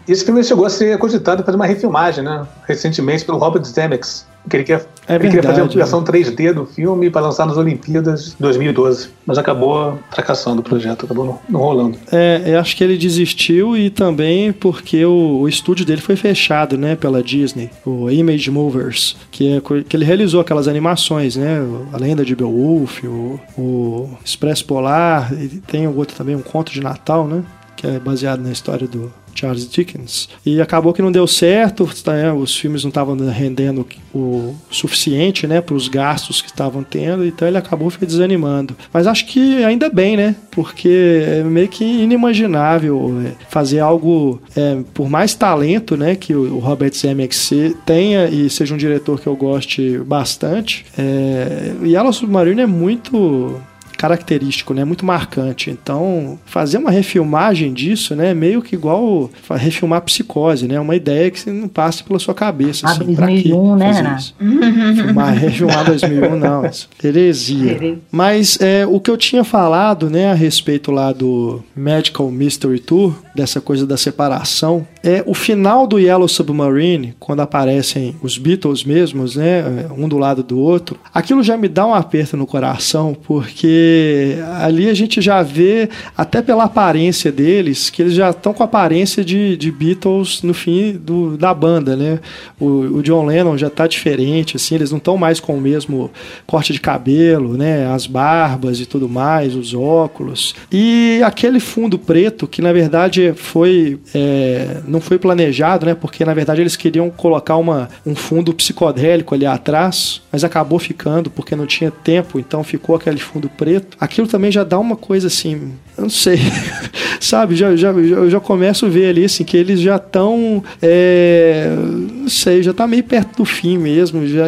Esse filme chegou a ser cogitado fazer uma refilmagem, né? Recentemente pelo Robert Zemeckis. Que ele, quer, é ele queria fazer uma versão 3D do filme para lançar nas Olimpíadas 2012, mas acabou fracassando o projeto, acabou não, não rolando. É, eu acho que ele desistiu e também porque o, o, estúdio dele foi fechado, né, pela Disney, o Image Movers, que, é, que ele realizou aquelas animações, né, a Lenda de Beowulf, o, o Expresso Polar, e tem outro também, um conto de Natal, né, que é baseado na história do, Charles Dickens. E acabou que não deu certo, né? os filmes não estavam rendendo o suficiente né, para os gastos que estavam tendo, então ele acabou desanimando. Mas acho que ainda bem, né? Porque é meio que inimaginável é, fazer algo, é, por mais talento né, que o Robert Zemeckis tenha e seja um diretor que eu goste bastante. É, Yellow Submarine é muito característico, né? Muito marcante. Então, fazer uma refilmagem disso, né? Meio que igual refilmar Psicose, né? Uma ideia que não passe pela sua cabeça. Ah, assim, 2001, né, Renato? Filmar, refilmar 2001, não. Heresia. Mas é, o que eu tinha falado, né? A respeito lá do Magical Mystery Tour, dessa coisa da separação, é o final do Yellow Submarine, quando aparecem os Beatles mesmos, né? Um do lado do outro. Aquilo já me dá um aperto no coração, porque ali a gente já vê, até pela aparência deles, que eles já estão com a aparência de, de Beatles no fim do, da banda, né? O, o John Lennon já está diferente, assim, eles não estão mais com o mesmo corte de cabelo, né? As barbas e tudo mais, os óculos. E aquele fundo preto, que na verdade verdade foi é, não foi planejado, né? Porque na verdade eles queriam colocar uma, um fundo psicodélico ali atrás, mas acabou ficando porque não tinha tempo, então ficou aquele fundo preto. Aquilo também já dá uma coisa assim, eu não sei, sabe? Já, já, eu já começo a ver ali assim que eles já estão, é, não sei, já tá meio perto do fim mesmo, já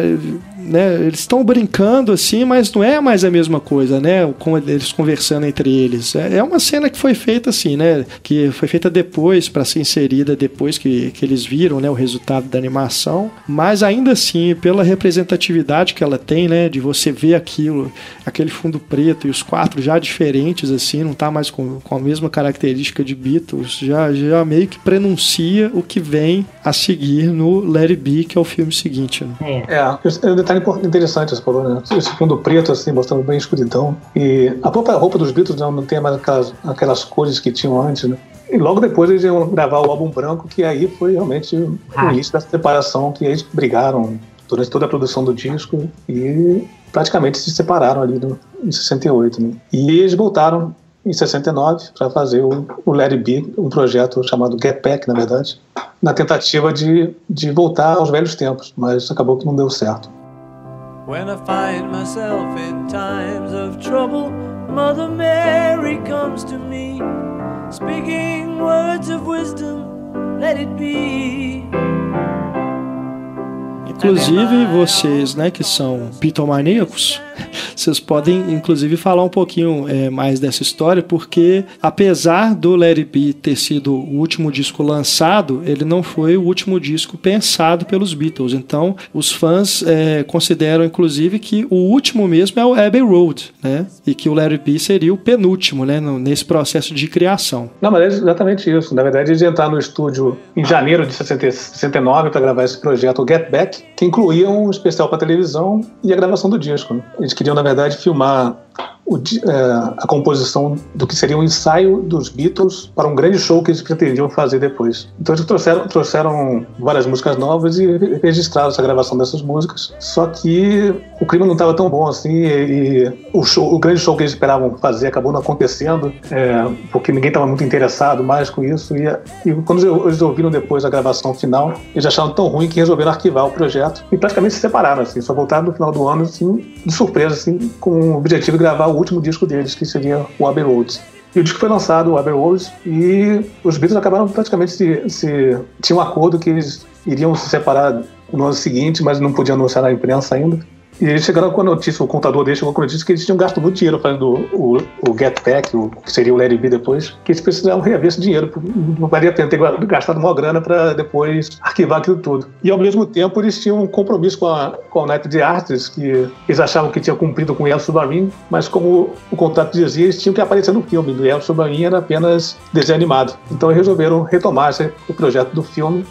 né, eles estão brincando assim, mas não é mais a mesma coisa, né? Com eles conversando entre eles. É, é uma cena que foi feita assim, né? Que foi feita depois para ser inserida depois que, que eles viram, né, o resultado da animação. Mas ainda assim, pela representatividade que ela tem, né, de você ver aquilo, aquele fundo preto e os quatro já diferentes assim, não tá mais com, com a mesma característica de Beatles, já já meio que prenuncia o que vem a seguir no Let It Be, que é o filme seguinte. Né? É. é interessante, você falou, né? Esse fundo preto, assim, mostrando bem a escuridão. E a própria roupa dos Beatles não, não tem mais aquelas, aquelas cores que tinham antes, né? E logo depois eles iam gravar o álbum branco, que aí foi realmente o ah. início dessa separação, que eles brigaram durante toda a produção do disco e praticamente se separaram ali no, em 68. Né? E eles voltaram em 69 para fazer o, o It Be, um projeto chamado Get Back, na verdade, na tentativa de, de voltar aos velhos tempos, mas acabou que não deu certo. When I find myself in times of trouble, Mother Mary comes to me, speaking words of wisdom, let it be. Inclusive vocês, né, que são pitomaníacos, vocês podem inclusive falar um pouquinho é, mais dessa história, porque apesar do Larry B ter sido o último disco lançado, ele não foi o último disco pensado pelos Beatles. Então, os fãs é, consideram inclusive que o último mesmo é o Abbey Road, né? E que o Larry B seria o penúltimo, né, nesse processo de criação. Não, mas é exatamente isso. Na verdade, eles entraram no estúdio em janeiro de 69 para gravar esse projeto Get Back que incluía um especial para televisão e a gravação do disco. Né? Eles queriam, na verdade, filmar é, a composição do que seria um ensaio dos Beatles para um grande show que eles pretendiam fazer depois. Então eles trouxeram, trouxeram várias músicas novas e registraram essa gravação dessas músicas. Só que o clima não estava tão bom assim e, e o, show, o grande show que eles esperavam fazer acabou não acontecendo é, porque ninguém estava muito interessado mais com isso. E, e quando eles ouviram depois a gravação final, eles acharam tão ruim que resolveram arquivar o projeto e praticamente se separaram. Assim, só voltaram no final do ano assim, de surpresa, assim, com o objetivo de gravar o último disco deles, que seria o Abbey Road. E o disco foi lançado, o Abbey Road, e os Beatles acabaram praticamente se, se tinham um acordo que eles iriam se separar no ano seguinte, mas não podiam anunciar na imprensa ainda. E eles chegaram com a notícia, o contador deles chegou com a notícia que eles tinham gasto muito dinheiro fazendo o, o Get Back, o, que seria o Larry B depois, que eles precisavam reaver esse dinheiro. Não valia a pena ter gastado uma grana para depois arquivar aquilo tudo. E ao mesmo tempo eles tinham um compromisso com a, com a United Artists, que eles achavam que tinha cumprido com o El Submarine, mas como o contrato dizia, eles tinham que aparecer no filme. O El Submarine era apenas desenho animado. Então eles resolveram retomar o projeto do filme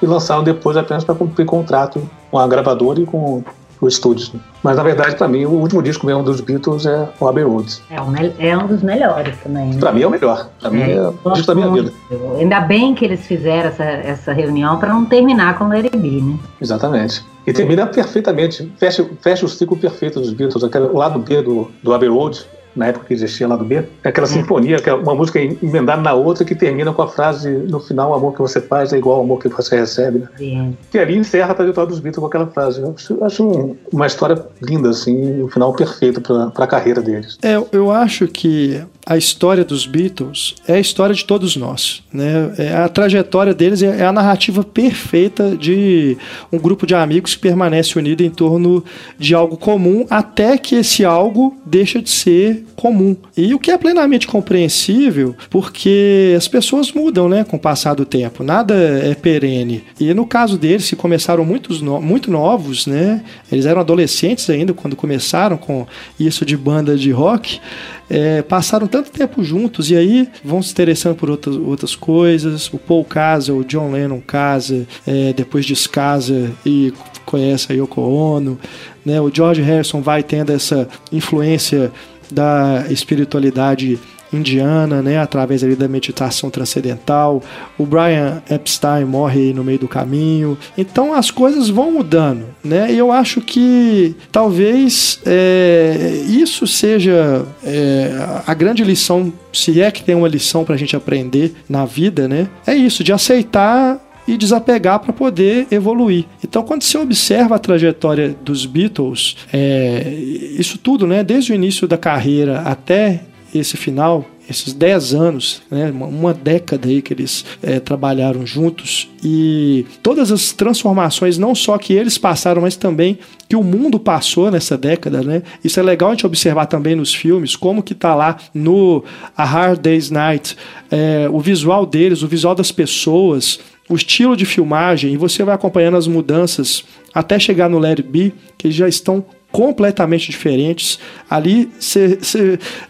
e lançaram depois apenas para cumprir contrato com a gravadora e com o estúdio. Mas na verdade, para mim, o último disco mesmo dos Beatles é o Abbey Road. É um, é um dos melhores também. Né? Para mim é o melhor. Para mim é, é o disco da minha vida. Ainda bem que eles fizeram essa, essa reunião para não terminar com o Larry B, né? Exatamente. E termina perfeitamente, fecha, fecha o ciclo perfeito dos Beatles, aquele, o lado B do, do Abbey Road, na época que existia lá do B, é aquela sinfonia, que é uma música emendada na outra que termina com a frase no final: o amor que você faz é igual ao amor que você recebe. Né? Sim. Que ali encerra a trajetória dos Beatles com aquela frase. Eu acho, acho um, uma história linda, assim, um final perfeito para a carreira deles. É, eu acho que a história dos Beatles é a história de todos nós. Né? É a trajetória deles é a narrativa perfeita de um grupo de amigos que permanece unido em torno de algo comum até que esse algo deixa de ser comum. E o que é plenamente compreensível, porque as pessoas mudam né, com o passar do tempo, nada é perene. E no caso deles, que começaram muito novos, né? eles eram adolescentes ainda quando começaram com isso de banda de rock é, passaram tanto tempo juntos e aí vão se interessando por outras, outras coisas. O Paul casa, o John Lennon casa, é, depois descasa e conhece a Yoko Ono. Né? O George Harrison vai tendo essa influência da espiritualidade indiana, né, através ali da meditação transcendental. O Brian Epstein morre no meio do caminho. Então as coisas vão mudando, né? E eu acho que talvez é, isso seja é, a grande lição, se é que tem uma lição para a gente aprender na vida, né? É isso, de aceitar e desapegar para poder evoluir. Então, quando você observa a trajetória dos Beatles, é, isso tudo, né, desde o início da carreira até esse final, esses 10 anos, né, uma década aí que eles é, trabalharam juntos e todas as transformações, não só que eles passaram, mas também que o mundo passou nessa década, né? Isso é legal a gente observar também nos filmes, como que tá lá no A Hard Day's Night, é, o visual deles, o visual das pessoas, o estilo de filmagem, e você vai acompanhando as mudanças até chegar no Let It Be, que já estão completamente diferentes. Ali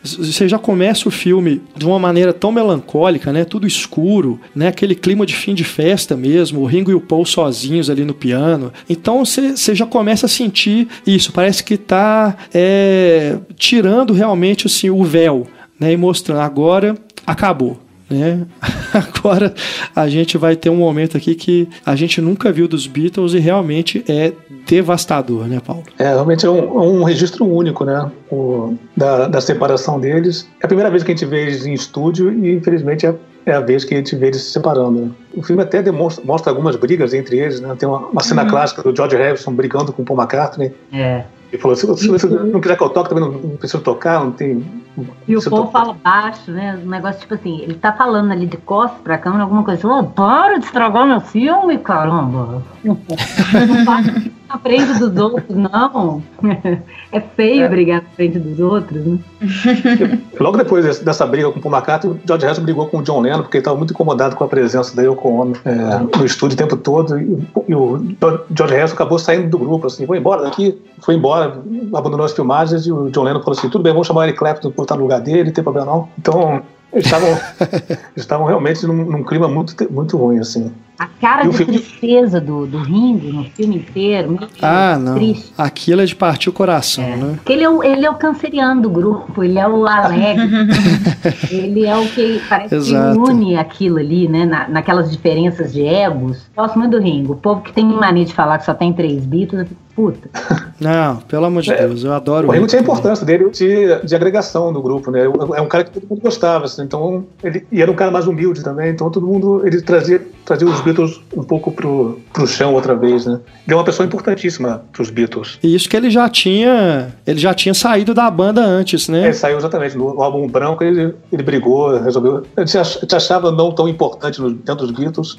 você já começa o filme de uma maneira tão melancólica, né? Tudo escuro, né? Aquele clima de fim de festa mesmo, o Ringo e o Paul sozinhos ali no piano. Então você já começa a sentir isso. Parece que está é, tirando realmente assim o véu, né? E mostrando agora acabou né? Agora a gente vai ter um momento aqui que a gente nunca viu dos Beatles e realmente é devastador, né, Paulo? É, realmente é um, um registro único, né? O, da, da separação deles. É a primeira vez que a gente vê eles em estúdio e, infelizmente, é é a vez que a gente vê eles se separando. Né? O filme até demonstra, mostra algumas brigas entre eles, né? Tem uma, uma cena uhum. clássica do George Harrison brigando com o Paul McCartney. É. Ele falou: se você não quiser que eu toque, também não, não preciso tocar, não tem. E o povo fala baixo, né? Um negócio tipo assim: ele tá falando ali de costas pra câmera, alguma coisa. Oh, para de estragar meu filme, caramba! na frente dos outros, não. É feio é. brigar na frente dos outros, né? Logo depois dessa briga com o Paul McCartney, o George Harrison brigou com o John Lennon, porque ele estava muito incomodado com a presença da Yoko Ono é, no estúdio o tempo todo. E, e, o George Harrison acabou saindo do grupo, assim, foi embora daqui, foi embora, abandonou as filmagens, e o John Lennon falou assim: tudo bem, vamos chamar o Eric Clapton por estar no lugar dele, não tem problema não. Então, eles estavam, estavam realmente num, num, clima muito, muito ruim, assim. A cara e de filme... tristeza do, do Ringo no filme inteiro. Ah, não. Triste. Aquilo é de partir o coração, é. né? Porque ele é, o, ele é o canceriano do grupo, ele é o alegre. ele é o que parece Exato. que une aquilo ali, né? Na, naquelas diferenças de egos. Gosto muito do Ringo. O povo que tem mania de falar que só tem três Beatles, puta. Não, pelo amor de é, Deus, eu adoro o Ringo. tinha a importância dele de, de agregação no grupo, né? É um cara que todo mundo gostava, assim, então ele e era um cara mais humilde também, então todo mundo ele trazia trazia os Beatles um pouco pro, pro chão outra vez, né? Ele é uma pessoa importantíssima pros Beatles. E isso que ele já tinha, ele já tinha saído da banda antes, né? Ele saiu exatamente no, no álbum branco, ele, ele brigou, resolveu, ele se achava não tão importante dentro dos Beatles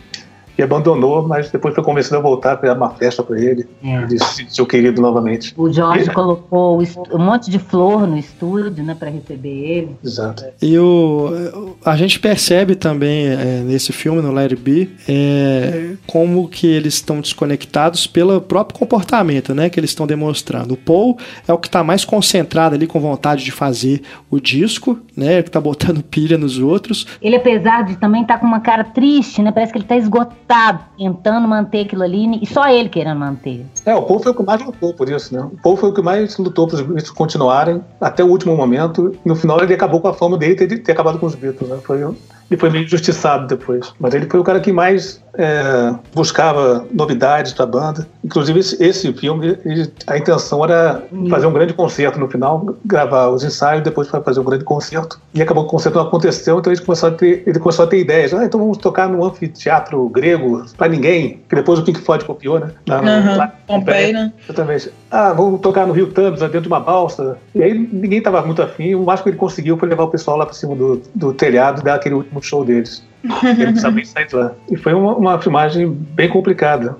e abandonou, mas depois foi convencido a voltar para uma festa para ele. É. Ele se sentiu querido novamente. O Jorge e... colocou um monte de flor no estúdio, né, para receber ele. Exato. E o, a gente percebe também é, nesse filme, no Larry B, é, como que eles estão desconectados pelo próprio comportamento, né, que eles estão demonstrando. O Paul é o que está mais concentrado ali com vontade de fazer o disco, né, que está botando pilha nos outros. Ele apesar de também estar tá com uma cara triste, né, parece que ele está esgotado tá tentando manter aquilo ali e só ele querendo manter. É, o povo foi o que mais lutou por isso, né? O povo foi o que mais lutou para os Beatles continuarem até o último momento. No final ele acabou com a fama dele ter, ter acabado com os Beatles, né? Foi e foi meio injustiçado depois. Mas ele foi o cara que mais é, buscava novidades para a banda. Inclusive, esse, esse filme, ele, a intenção era fazer um grande concerto no final, gravar os ensaios, depois fazer um grande concerto. E acabou que o concerto não aconteceu, então ele começou a ter, ele começou a ter ideias. Ah, então vamos tocar no anfiteatro grego para ninguém, que depois o Pink Floyd copiou, né? Na, uhum. lá, Pompeii, né? Exatamente. Ah, vamos tocar no Rio Thames, dentro de uma balsa. E aí ninguém estava muito afim. O máximo que ele conseguiu foi levar o pessoal lá para cima do, do telhado dar aquele último show deles. Ele precisava sair de lá. E foi uma, uma filmagem bem complicada.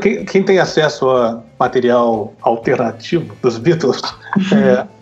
Quem, quem, tem acesso a material alternativo dos Beatles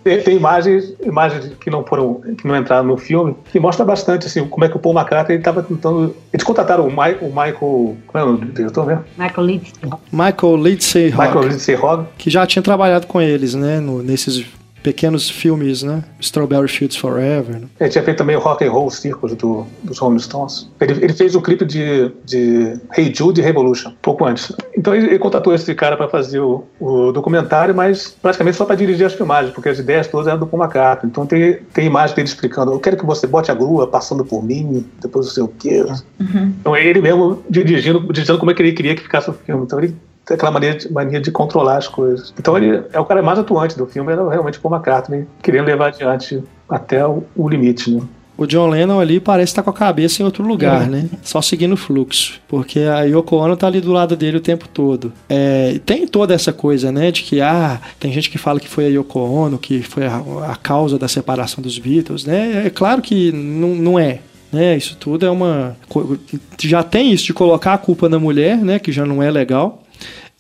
é, tem, imagens, imagens que não foram, que não entraram no filme, que mostra bastante assim como é que o Paul McCartney estava tentando. Eles contrataram o, Ma, o Michael, como é o diretor mesmo? Michael Lindsay. Michael Lindsay Michael Lindsay que já tinha trabalhado com eles, né, no, nesses pequenos filmes, né? Strawberry Fields Forever. Né? Ele tinha feito também o Rock and Roll Circus do, dos Rolling Stones. Ele, ele fez o clipe de, de Hey Jude Revolution, pouco antes. Então ele, ele contratou esse cara para fazer o, o, documentário, mas praticamente só para dirigir as filmagens, porque as ideias todas eram do Paul McCartney. Então tem, tem imagem dele explicando: eu quero que você bote a grua passando por mim, depois não sei o quê. Uhum. Então ele mesmo dirigindo, dizendo como é que ele queria que ficasse o filme. Então ele tem aquela mania de, mania de controlar as coisas. Então ele é o cara mais atuante do filme, era realmente Paul McCartney, querendo levar adiante até o, o limite, né? o John Lennon ali parece estar com a cabeça em outro lugar, é. né? Só seguindo o fluxo. Porque a Yoko Ono tá ali do lado dele o tempo todo. É, tem toda essa coisa, né? De que, ah, tem gente que fala que foi a Yoko Ono que foi a, a causa da separação dos Beatles, né? É claro que não, não é. Né, isso tudo é uma. Já tem isso de colocar a culpa na mulher, né? Que já não é legal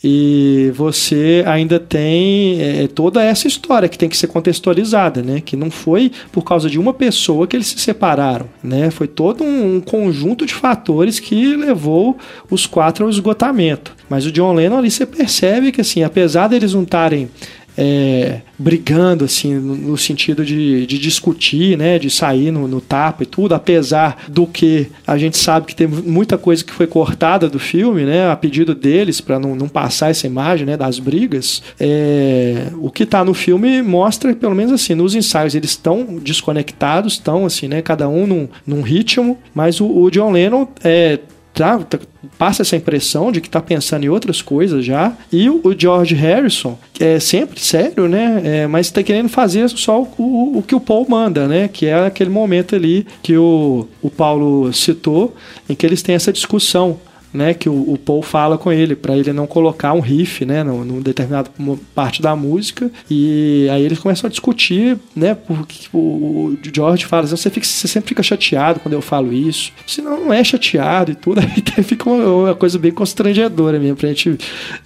e você ainda tem é, toda essa história que tem que ser contextualizada, né? Que não foi por causa de uma pessoa que eles se separaram, né? Foi todo um, um conjunto de fatores que levou os quatro ao esgotamento. Mas o John Lennon ali você percebe que assim, apesar deles não estarem é, brigando, assim, no, sentido de, de, discutir, né, de sair no, no tapa e tudo, apesar do que a gente sabe que tem muita coisa que foi cortada do filme, né, a pedido deles, para não, não passar essa imagem, né, das brigas, é, o que está no filme mostra, pelo menos assim, nos ensaios eles estão desconectados, estão assim, né, cada um num, num ritmo, mas o, o John Lennon é, tá, tá passa essa impressão de que está pensando em outras coisas já. E o, George Harrison, é sempre sério, né? É, mas está querendo fazer só o, o, o, que o Paul manda, né? Que é aquele momento ali que o, o Paulo citou, em que eles têm essa discussão né, que o, o Paul fala com ele, para ele não colocar um riff, né, num, determinada parte da música, e aí eles começam a discutir, né, porque o, o George fala assim, você, fica, você sempre fica chateado quando eu falo isso, não, não é chateado e tudo, aí fica uma, uma, coisa bem constrangedora mesmo pra gente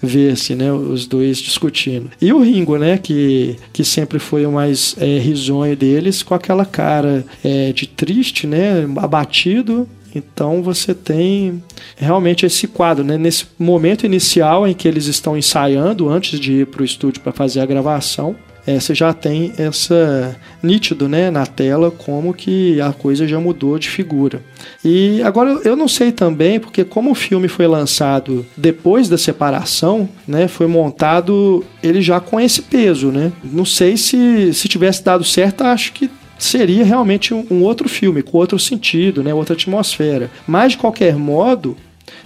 ver, assim, né, os dois discutindo. E o Ringo, né, que, que sempre foi o mais é, risonho deles, com aquela cara é, de triste, né, abatido, então você tem realmente esse quadro, né? Nesse momento inicial em que eles estão ensaiando antes de ir para o estúdio para fazer a gravação, é, você já tem essa nítido, né, na tela como que a coisa já mudou de figura. E agora eu não sei também porque como o filme foi lançado depois da separação, né, foi montado ele já com esse peso, né? Não sei se se tivesse dado certo, acho que seria realmente um, um outro filme, com outro sentido, né, outra atmosfera. Mas, de qualquer modo,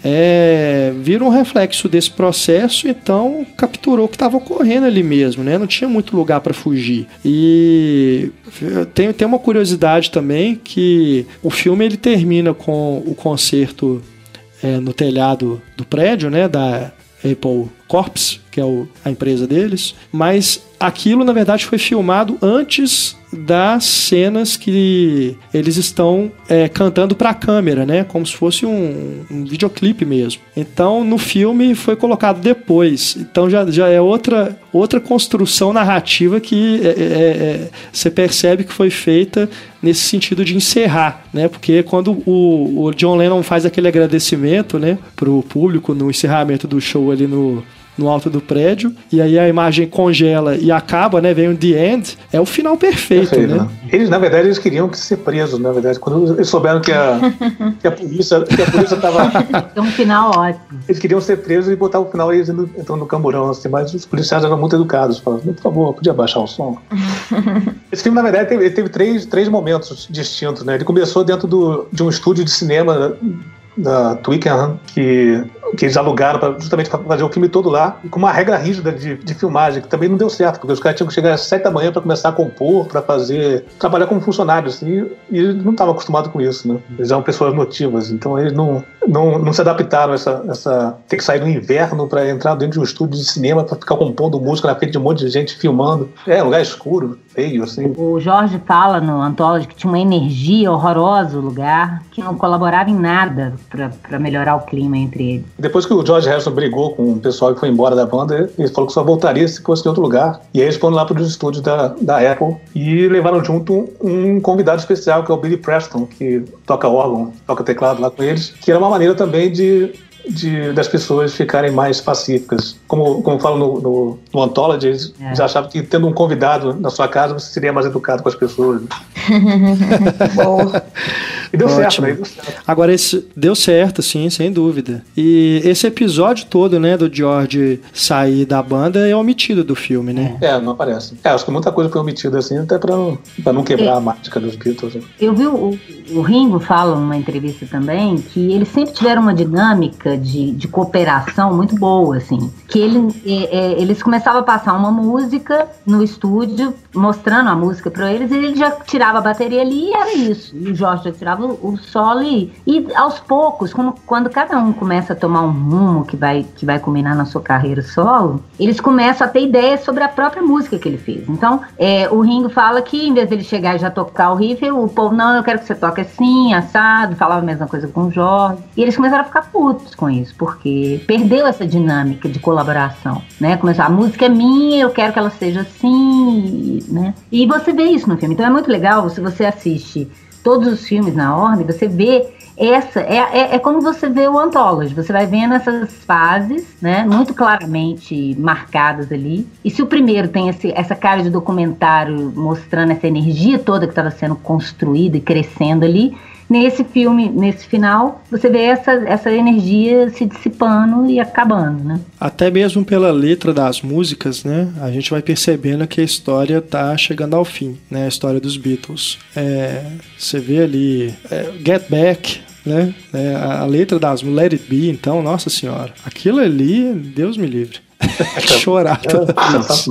é, vira um reflexo desse processo, então capturou o que estava ocorrendo ali mesmo, né? Não tinha muito lugar para fugir. E tem, tem uma curiosidade também que o filme ele termina com o concerto é, no telhado do prédio, né? Da Apple Corps, que é o, a empresa deles, mas aquilo na verdade foi filmado antes das cenas que eles estão é, cantando para a câmera, né? Como se fosse um, um, videoclipe mesmo. Então, no filme foi colocado depois. Então já, já é outra, outra construção narrativa que é, é, é você percebe que foi feita nesse sentido de encerrar, né? Porque quando o, o John Lennon faz aquele agradecimento, né, pro público no encerramento do show ali no no alto do prédio, e aí a imagem congela e acaba, né? Vem o The End, é o final perfeito, perfeito né? né? Eles, na verdade, eles queriam ser presos, na verdade. Quando eles souberam que a, que a polícia que a polícia tava. É um final ótimo. Eles queriam ser presos e botar o final eles entrando no camburão, assim, mas os policiais eram muito educados. Falaram, por favor, podia baixar o som. Esse filme, na verdade, teve, teve três, três momentos distintos, né? Ele começou dentro do, de um estúdio de cinema da Twickenham, que que eles alugaram pra, justamente para fazer o filme todo lá, com uma regra rígida de, de, filmagem, que também não deu certo, porque os caras tinham que chegar às sete da manhã para começar a compor, para fazer, trabalhar como funcionários, assim, e eles não estavam acostumados com isso, né? Eles eram pessoas notivas, então eles não, não, não se adaptaram a essa, essa. ter que sair no inverno para entrar dentro de um estúdio de cinema para ficar compondo música na frente de um monte de gente filmando. É, lugar escuro, feio, assim. O Jorge fala no Anthology que tinha uma energia horrorosa o lugar, que não colaborava em nada para melhorar o clima entre eles. Depois que o George Harrison brigou com o pessoal que foi embora da banda, ele falou que só voltaria se fosse em outro lugar. E aí eles foram lá para os estúdios da, da Apple e levaram junto um convidado especial, que é o Billy Preston, que toca órgão, toca teclado lá com eles, que era uma maneira também de de, das pessoas ficarem mais pacíficas. Como, como falo no, no, no Anthology, eles é. achavam que tendo um convidado na sua casa você seria mais educado com as pessoas. e deu certo, né? deu certo. Agora, esse deu certo, sim, sem dúvida. E esse episódio todo, né, do George sair da banda é omitido do filme, né? É, não aparece. É, acho que muita coisa foi omitida assim, até pra não, pra não quebrar é. a mágica dos Beatles. Né? Eu vi o, o Ringo fala numa entrevista também que eles sempre tiveram uma dinâmica de, de cooperação muito boa, assim. Que ele, é, é, eles começavam a passar uma música no estúdio, mostrando a música para eles, e ele já tirava a bateria ali e era isso. E o Jorge já tirava o, solo e, e aos poucos, quando, quando cada um começa a tomar um rumo que vai, que vai culminar na sua carreira solo, eles começam a ter ideias sobre a própria música que ele fez. Então, é, o Ringo fala que em vez dele chegar e já tocar o riff, o povo, não, eu quero que você toque assim, assado, falava a mesma coisa com o Jorge. E eles começaram a ficar putos com isso, porque perdeu essa dinâmica de colaboração, né? Começou, a música é minha, eu quero que ela seja assim, né? E você vê isso no filme. Então é muito legal se você assiste todos os filmes na ordem, você vê essa é, é, é, como você vê o Anthology, você vai vendo essas fases, né, muito claramente marcadas ali. E se o primeiro tem esse, essa cara de documentário mostrando essa energia toda que estava sendo construída e crescendo ali, Nesse filme, nesse final, você vê essa, essa energia se dissipando e acabando, né? Até mesmo pela letra das músicas, né? A gente vai percebendo que a história tá chegando ao fim, né? A história dos Beatles. É, você vê ali é, Get Back, né? É, a letra das Let It Be, então, nossa senhora. Aquilo ali, Deus me livre. Chorar toda vez.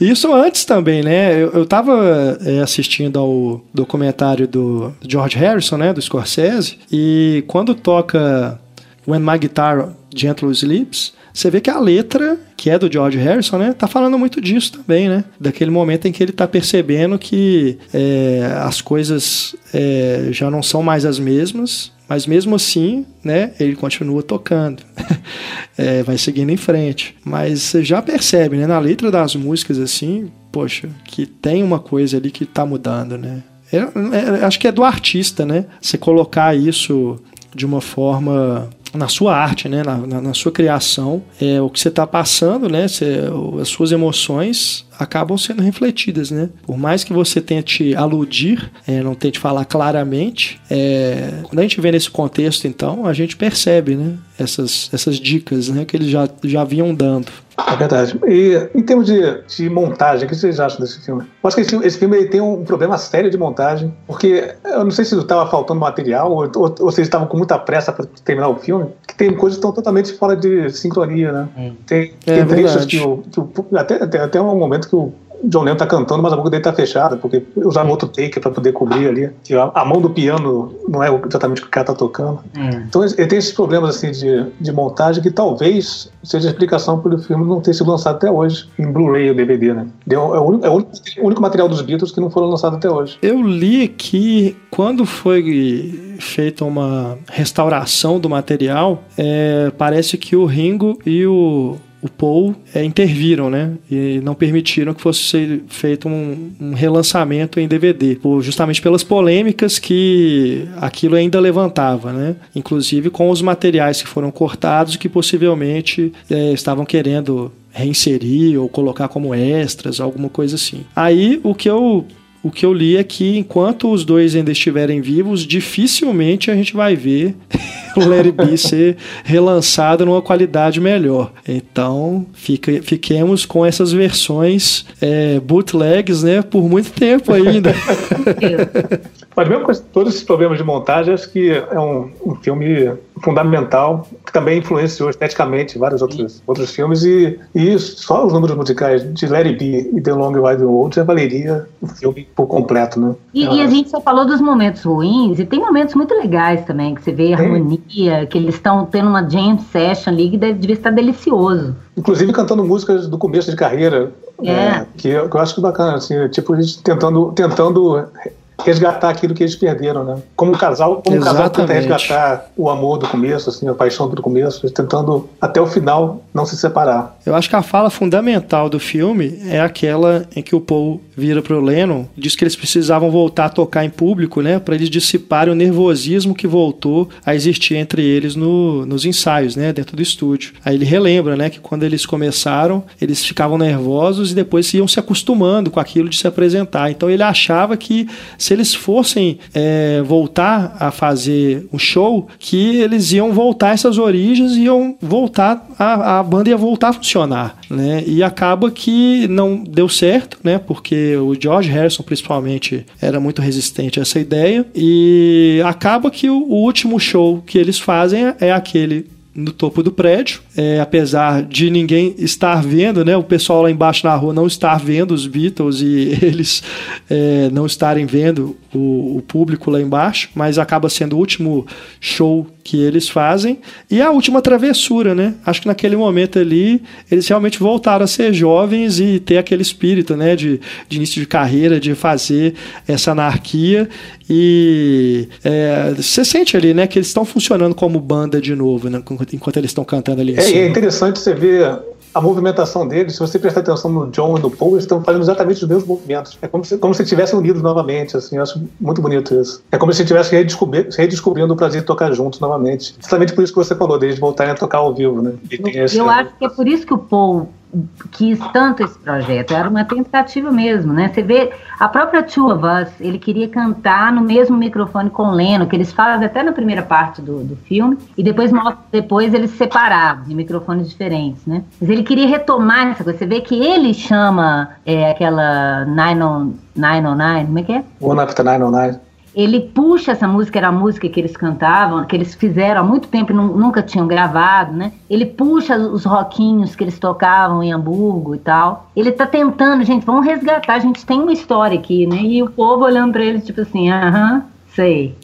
Isso antes também, né? Eu, eu tava é, assistindo ao documentário do George Harrison, né? Do Scorsese, e quando toca When My Guitar Gently Sleeps, você vê que a letra, que é do George Harrison, né, tá falando muito disso também, né? Daquele momento em que ele tá percebendo que é, as coisas é, já não são mais as mesmas, mas mesmo assim, né, ele continua tocando, é, vai seguindo em frente. Mas você já percebe, né, na letra das músicas, assim, poxa, que tem uma coisa ali que está mudando, né? É, é, acho que é do artista, né? Você colocar isso de uma forma na sua arte, né, na, na, na sua criação, é o que você está passando, né, as suas emoções acabam sendo refletidas, né? Por mais que você tente aludir, é, não tente falar claramente, é, quando a gente vê nesse contexto, então, a gente percebe, né? Essas, essas dicas, né? Que eles já, já vinham dando. É verdade. E em termos de, de montagem, o que vocês acham desse filme? Eu acho que esse, esse filme tem um problema sério de montagem, porque eu não sei se estava faltando material ou, ou, ou se eles estavam com muita pressa para terminar o filme, que tem coisas que estão totalmente fora de sincronia, né? É. Tem, tem é trechos que, o, que o, até, até, até um momento que o John Lennon tá cantando, mas a boca dele tá fechada, porque usaram outro take para poder cobrir ali. Que a, mão do piano não é exatamente o que o cara tá tocando. É. Então ele tem esses problemas assim de, de montagem que talvez seja a explicação pelo filme não ter sido lançado até hoje em Blu-ray ou DVD, né? é, o único, é o único material dos Beatles que não foram lançados até hoje. Eu li que quando foi feita uma restauração do material, é, parece que o Ringo e o o Paul é, interviram, né? E não permitiram que fosse feito um, um, relançamento em DVD, por, justamente pelas polêmicas que aquilo ainda levantava, né? Inclusive com os materiais que foram cortados que possivelmente é, estavam querendo reinserir ou colocar como extras, alguma coisa assim. Aí o que eu o que eu li é que enquanto os dois ainda estiverem vivos, dificilmente a gente vai ver o Larry B ser relançado numa qualidade melhor. Então, fica, fiquemos com essas versões é, bootlegs, né, por muito tempo ainda. Mas mesmo com todos esses problemas de montagem, acho que é um, um filme fundamental, que também influenciou esteticamente vários outros, outros filmes, e, e só os números musicais de Larry B e The Long Wide Road já valeria o filme por completo, né? E, e, a gente só falou dos momentos ruins, e tem momentos muito legais também, que você vê a harmonia, que eles estão tendo uma jam session ali que deve, devia estar delicioso. Inclusive cantando músicas do começo de carreira, é. é que, que, eu acho que bacana, assim, tipo, a gente tentando, tentando resgatar aquilo que eles perderam, né? Como um casal, como um casal tenta resgatar o amor do começo, assim, a paixão do começo, tentando até o final não se separar. Eu acho que a fala fundamental do filme é aquela em que o Paul vira pro Lennon, diz que eles precisavam voltar a tocar em público, né, para eles dissiparem o nervosismo que voltou a existir entre eles no, nos ensaios, né, dentro do estúdio. Aí ele relembra, né, que quando eles começaram, eles ficavam nervosos e depois iam se acostumando com aquilo de se apresentar. Então ele achava que se eles fossem é, voltar a fazer um show, que eles iam voltar essas origens iam voltar, a, a banda ia voltar a funcionar, né? E acaba que não deu certo, né? Porque o George Harrison, principalmente, era muito resistente a essa ideia e acaba que o, o último show que eles fazem é aquele no topo do prédio, é, apesar de ninguém estar vendo, né, o pessoal lá embaixo na rua não estar vendo os Beatles e eles é, não estarem vendo o, o, público lá embaixo, mas acaba sendo o último show que eles fazem e a última travessura, né? Acho que naquele momento ali eles realmente voltaram a ser jovens e ter aquele espírito, né, de, de início de carreira, de fazer essa anarquia e é, você sente ali, né, que eles estão funcionando como banda de novo, né, enquanto eles estão cantando ali. É, é interessante você ver a movimentação deles, se você prestar atenção no John e no Paul, eles estão fazendo exatamente os mesmos movimentos. É como se, como se tivessem unidos novamente, assim, eu acho muito bonito isso. É como se estivessem redescobri redescobrindo o prazer de tocar juntos novamente. Justamente por isso que você falou, deles voltarem a tocar ao vivo, né? Eu acho que é por isso que o Paul quis tanto esse projeto, era uma tentativa mesmo, né? Você vê, a própria Two of Us, ele queria cantar no mesmo microfone com o Leno, que eles falam até na primeira parte do, do filme, e depois depois eles se separavam em microfones diferentes, né? Mas ele queria retomar essa coisa, você vê que ele chama é, aquela 909, como é que é? One After 909 ele puxa essa música, era a música que eles cantavam, que eles fizeram há muito tempo e nunca tinham gravado, né? Ele puxa os rockinhos que eles tocavam em Hamburgo e tal. Ele tá tentando, gente, vamos resgatar, a gente tem uma história aqui, né? E o povo olhando para ele, tipo assim, aham, sei.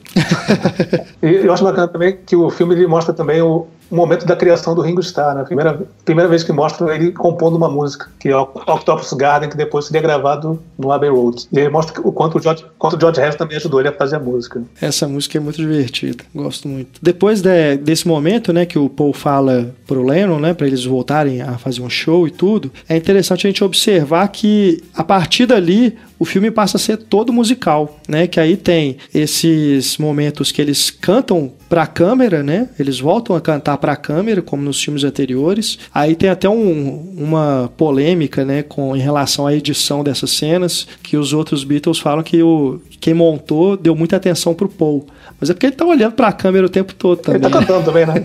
eu acho bacana também que o filme ele mostra também o, o momento da criação do Ringo Starr, né? Primeira, primeira vez que mostra ele compondo uma música, que é Octopus Garden, que depois seria gravado no Abbey Road. E aí mostra o quanto o George, quanto o George Harrison também ajudou ele a fazer a música. Essa música é muito divertida, gosto muito. Depois de, desse momento, né, que o Paul fala pro Lennon, né, para eles voltarem a fazer um show e tudo, é interessante a gente observar que a partir dali o filme passa a ser todo musical, né? Que aí tem esses momentos que eles cantam para a câmera, né? Eles voltam a cantar para a câmera, como nos filmes anteriores. Aí tem até um, uma polêmica, né, com em relação à edição dessas cenas, que os outros Beatles falam que o quem montou deu muita atenção pro Paul. Mas é porque ele tá olhando pra câmera o tempo todo também. Ele tá cantando também, né?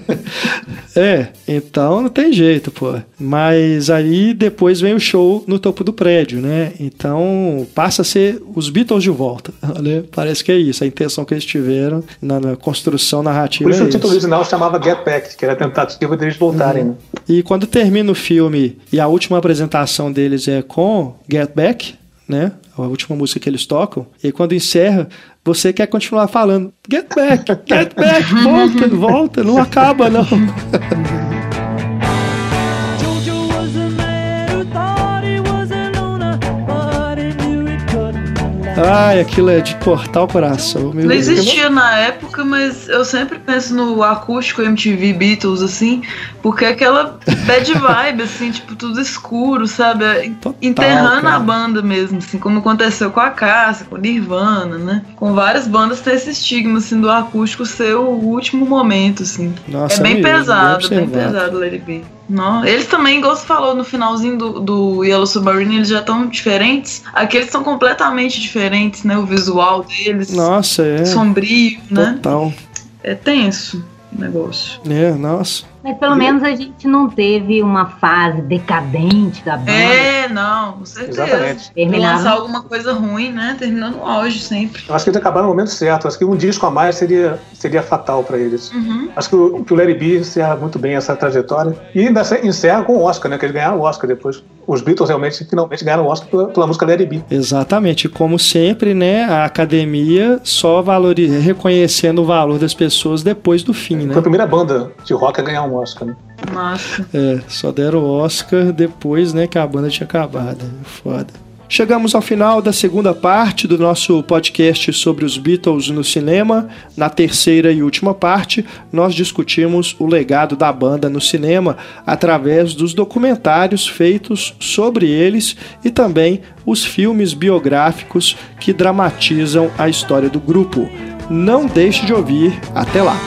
é, então não tem jeito, pô. Mas aí depois vem o show no topo do prédio, né? Então passa a ser os Beatles de volta. Né? Parece que é isso, a intenção que eles tiveram na, na construção narrativa. Por isso é o título original chamava Get Back, que era a tentativa deles voltarem. Uhum. Né? E quando termina o filme e a última apresentação deles é com Get Back, né? A última música que eles tocam. E quando encerra, você quer continuar falando. Get back, get back, volta, volta, não acaba não. Ai, aquilo é de cortar o coração. Meu não existia na época, mas eu sempre penso no acústico MTV Beatles, assim, porque é aquela bad vibe, assim, tipo, tudo escuro, sabe? Total, Enterrando cara. a banda mesmo, assim, como aconteceu com a Cássia, com Nirvana, né? Com várias bandas tem esse estigma, assim, do acústico ser o último momento, assim. Nossa, é bem amigo, pesado, bem, bem pesado, Lady B. Não, eles também, igual você falou no finalzinho do, do Yellow Submarine, eles já estão diferentes. Aqui eles são completamente diferentes, né? O visual deles. Nossa, é. Sombrio, né? Total. É tenso o negócio. É, nossa. Mas pelo menos a gente não teve uma fase decadente da banda. É, não, com certeza. Exatamente. Lançar alguma coisa ruim, né? Terminando no auge sempre. Eu acho que eles acabaram no momento certo. Acho que um disco a mais seria, seria fatal para eles. Uhum. Acho que o, que o Larry B encerra muito bem essa trajetória. E ainda encerra com o Oscar, né? Que eles ganharam o Oscar depois. Os Beatles realmente finalmente ganharam o Oscar pela, pela música Larry B. Exatamente. Como sempre, né? A academia só valoriza, reconhecendo o valor das pessoas depois do fim, né? Foi a primeira banda de rock a ganhar um Oscar, né? Massa. É, só deram o Oscar depois, né, que a banda tinha acabado. Foda. Chegamos ao final da segunda parte do nosso podcast sobre os Beatles no cinema. Na terceira e última parte, nós discutimos o legado da banda no cinema através dos documentários feitos sobre eles e também os filmes biográficos que dramatizam a história do grupo. Não deixe de ouvir. Até lá!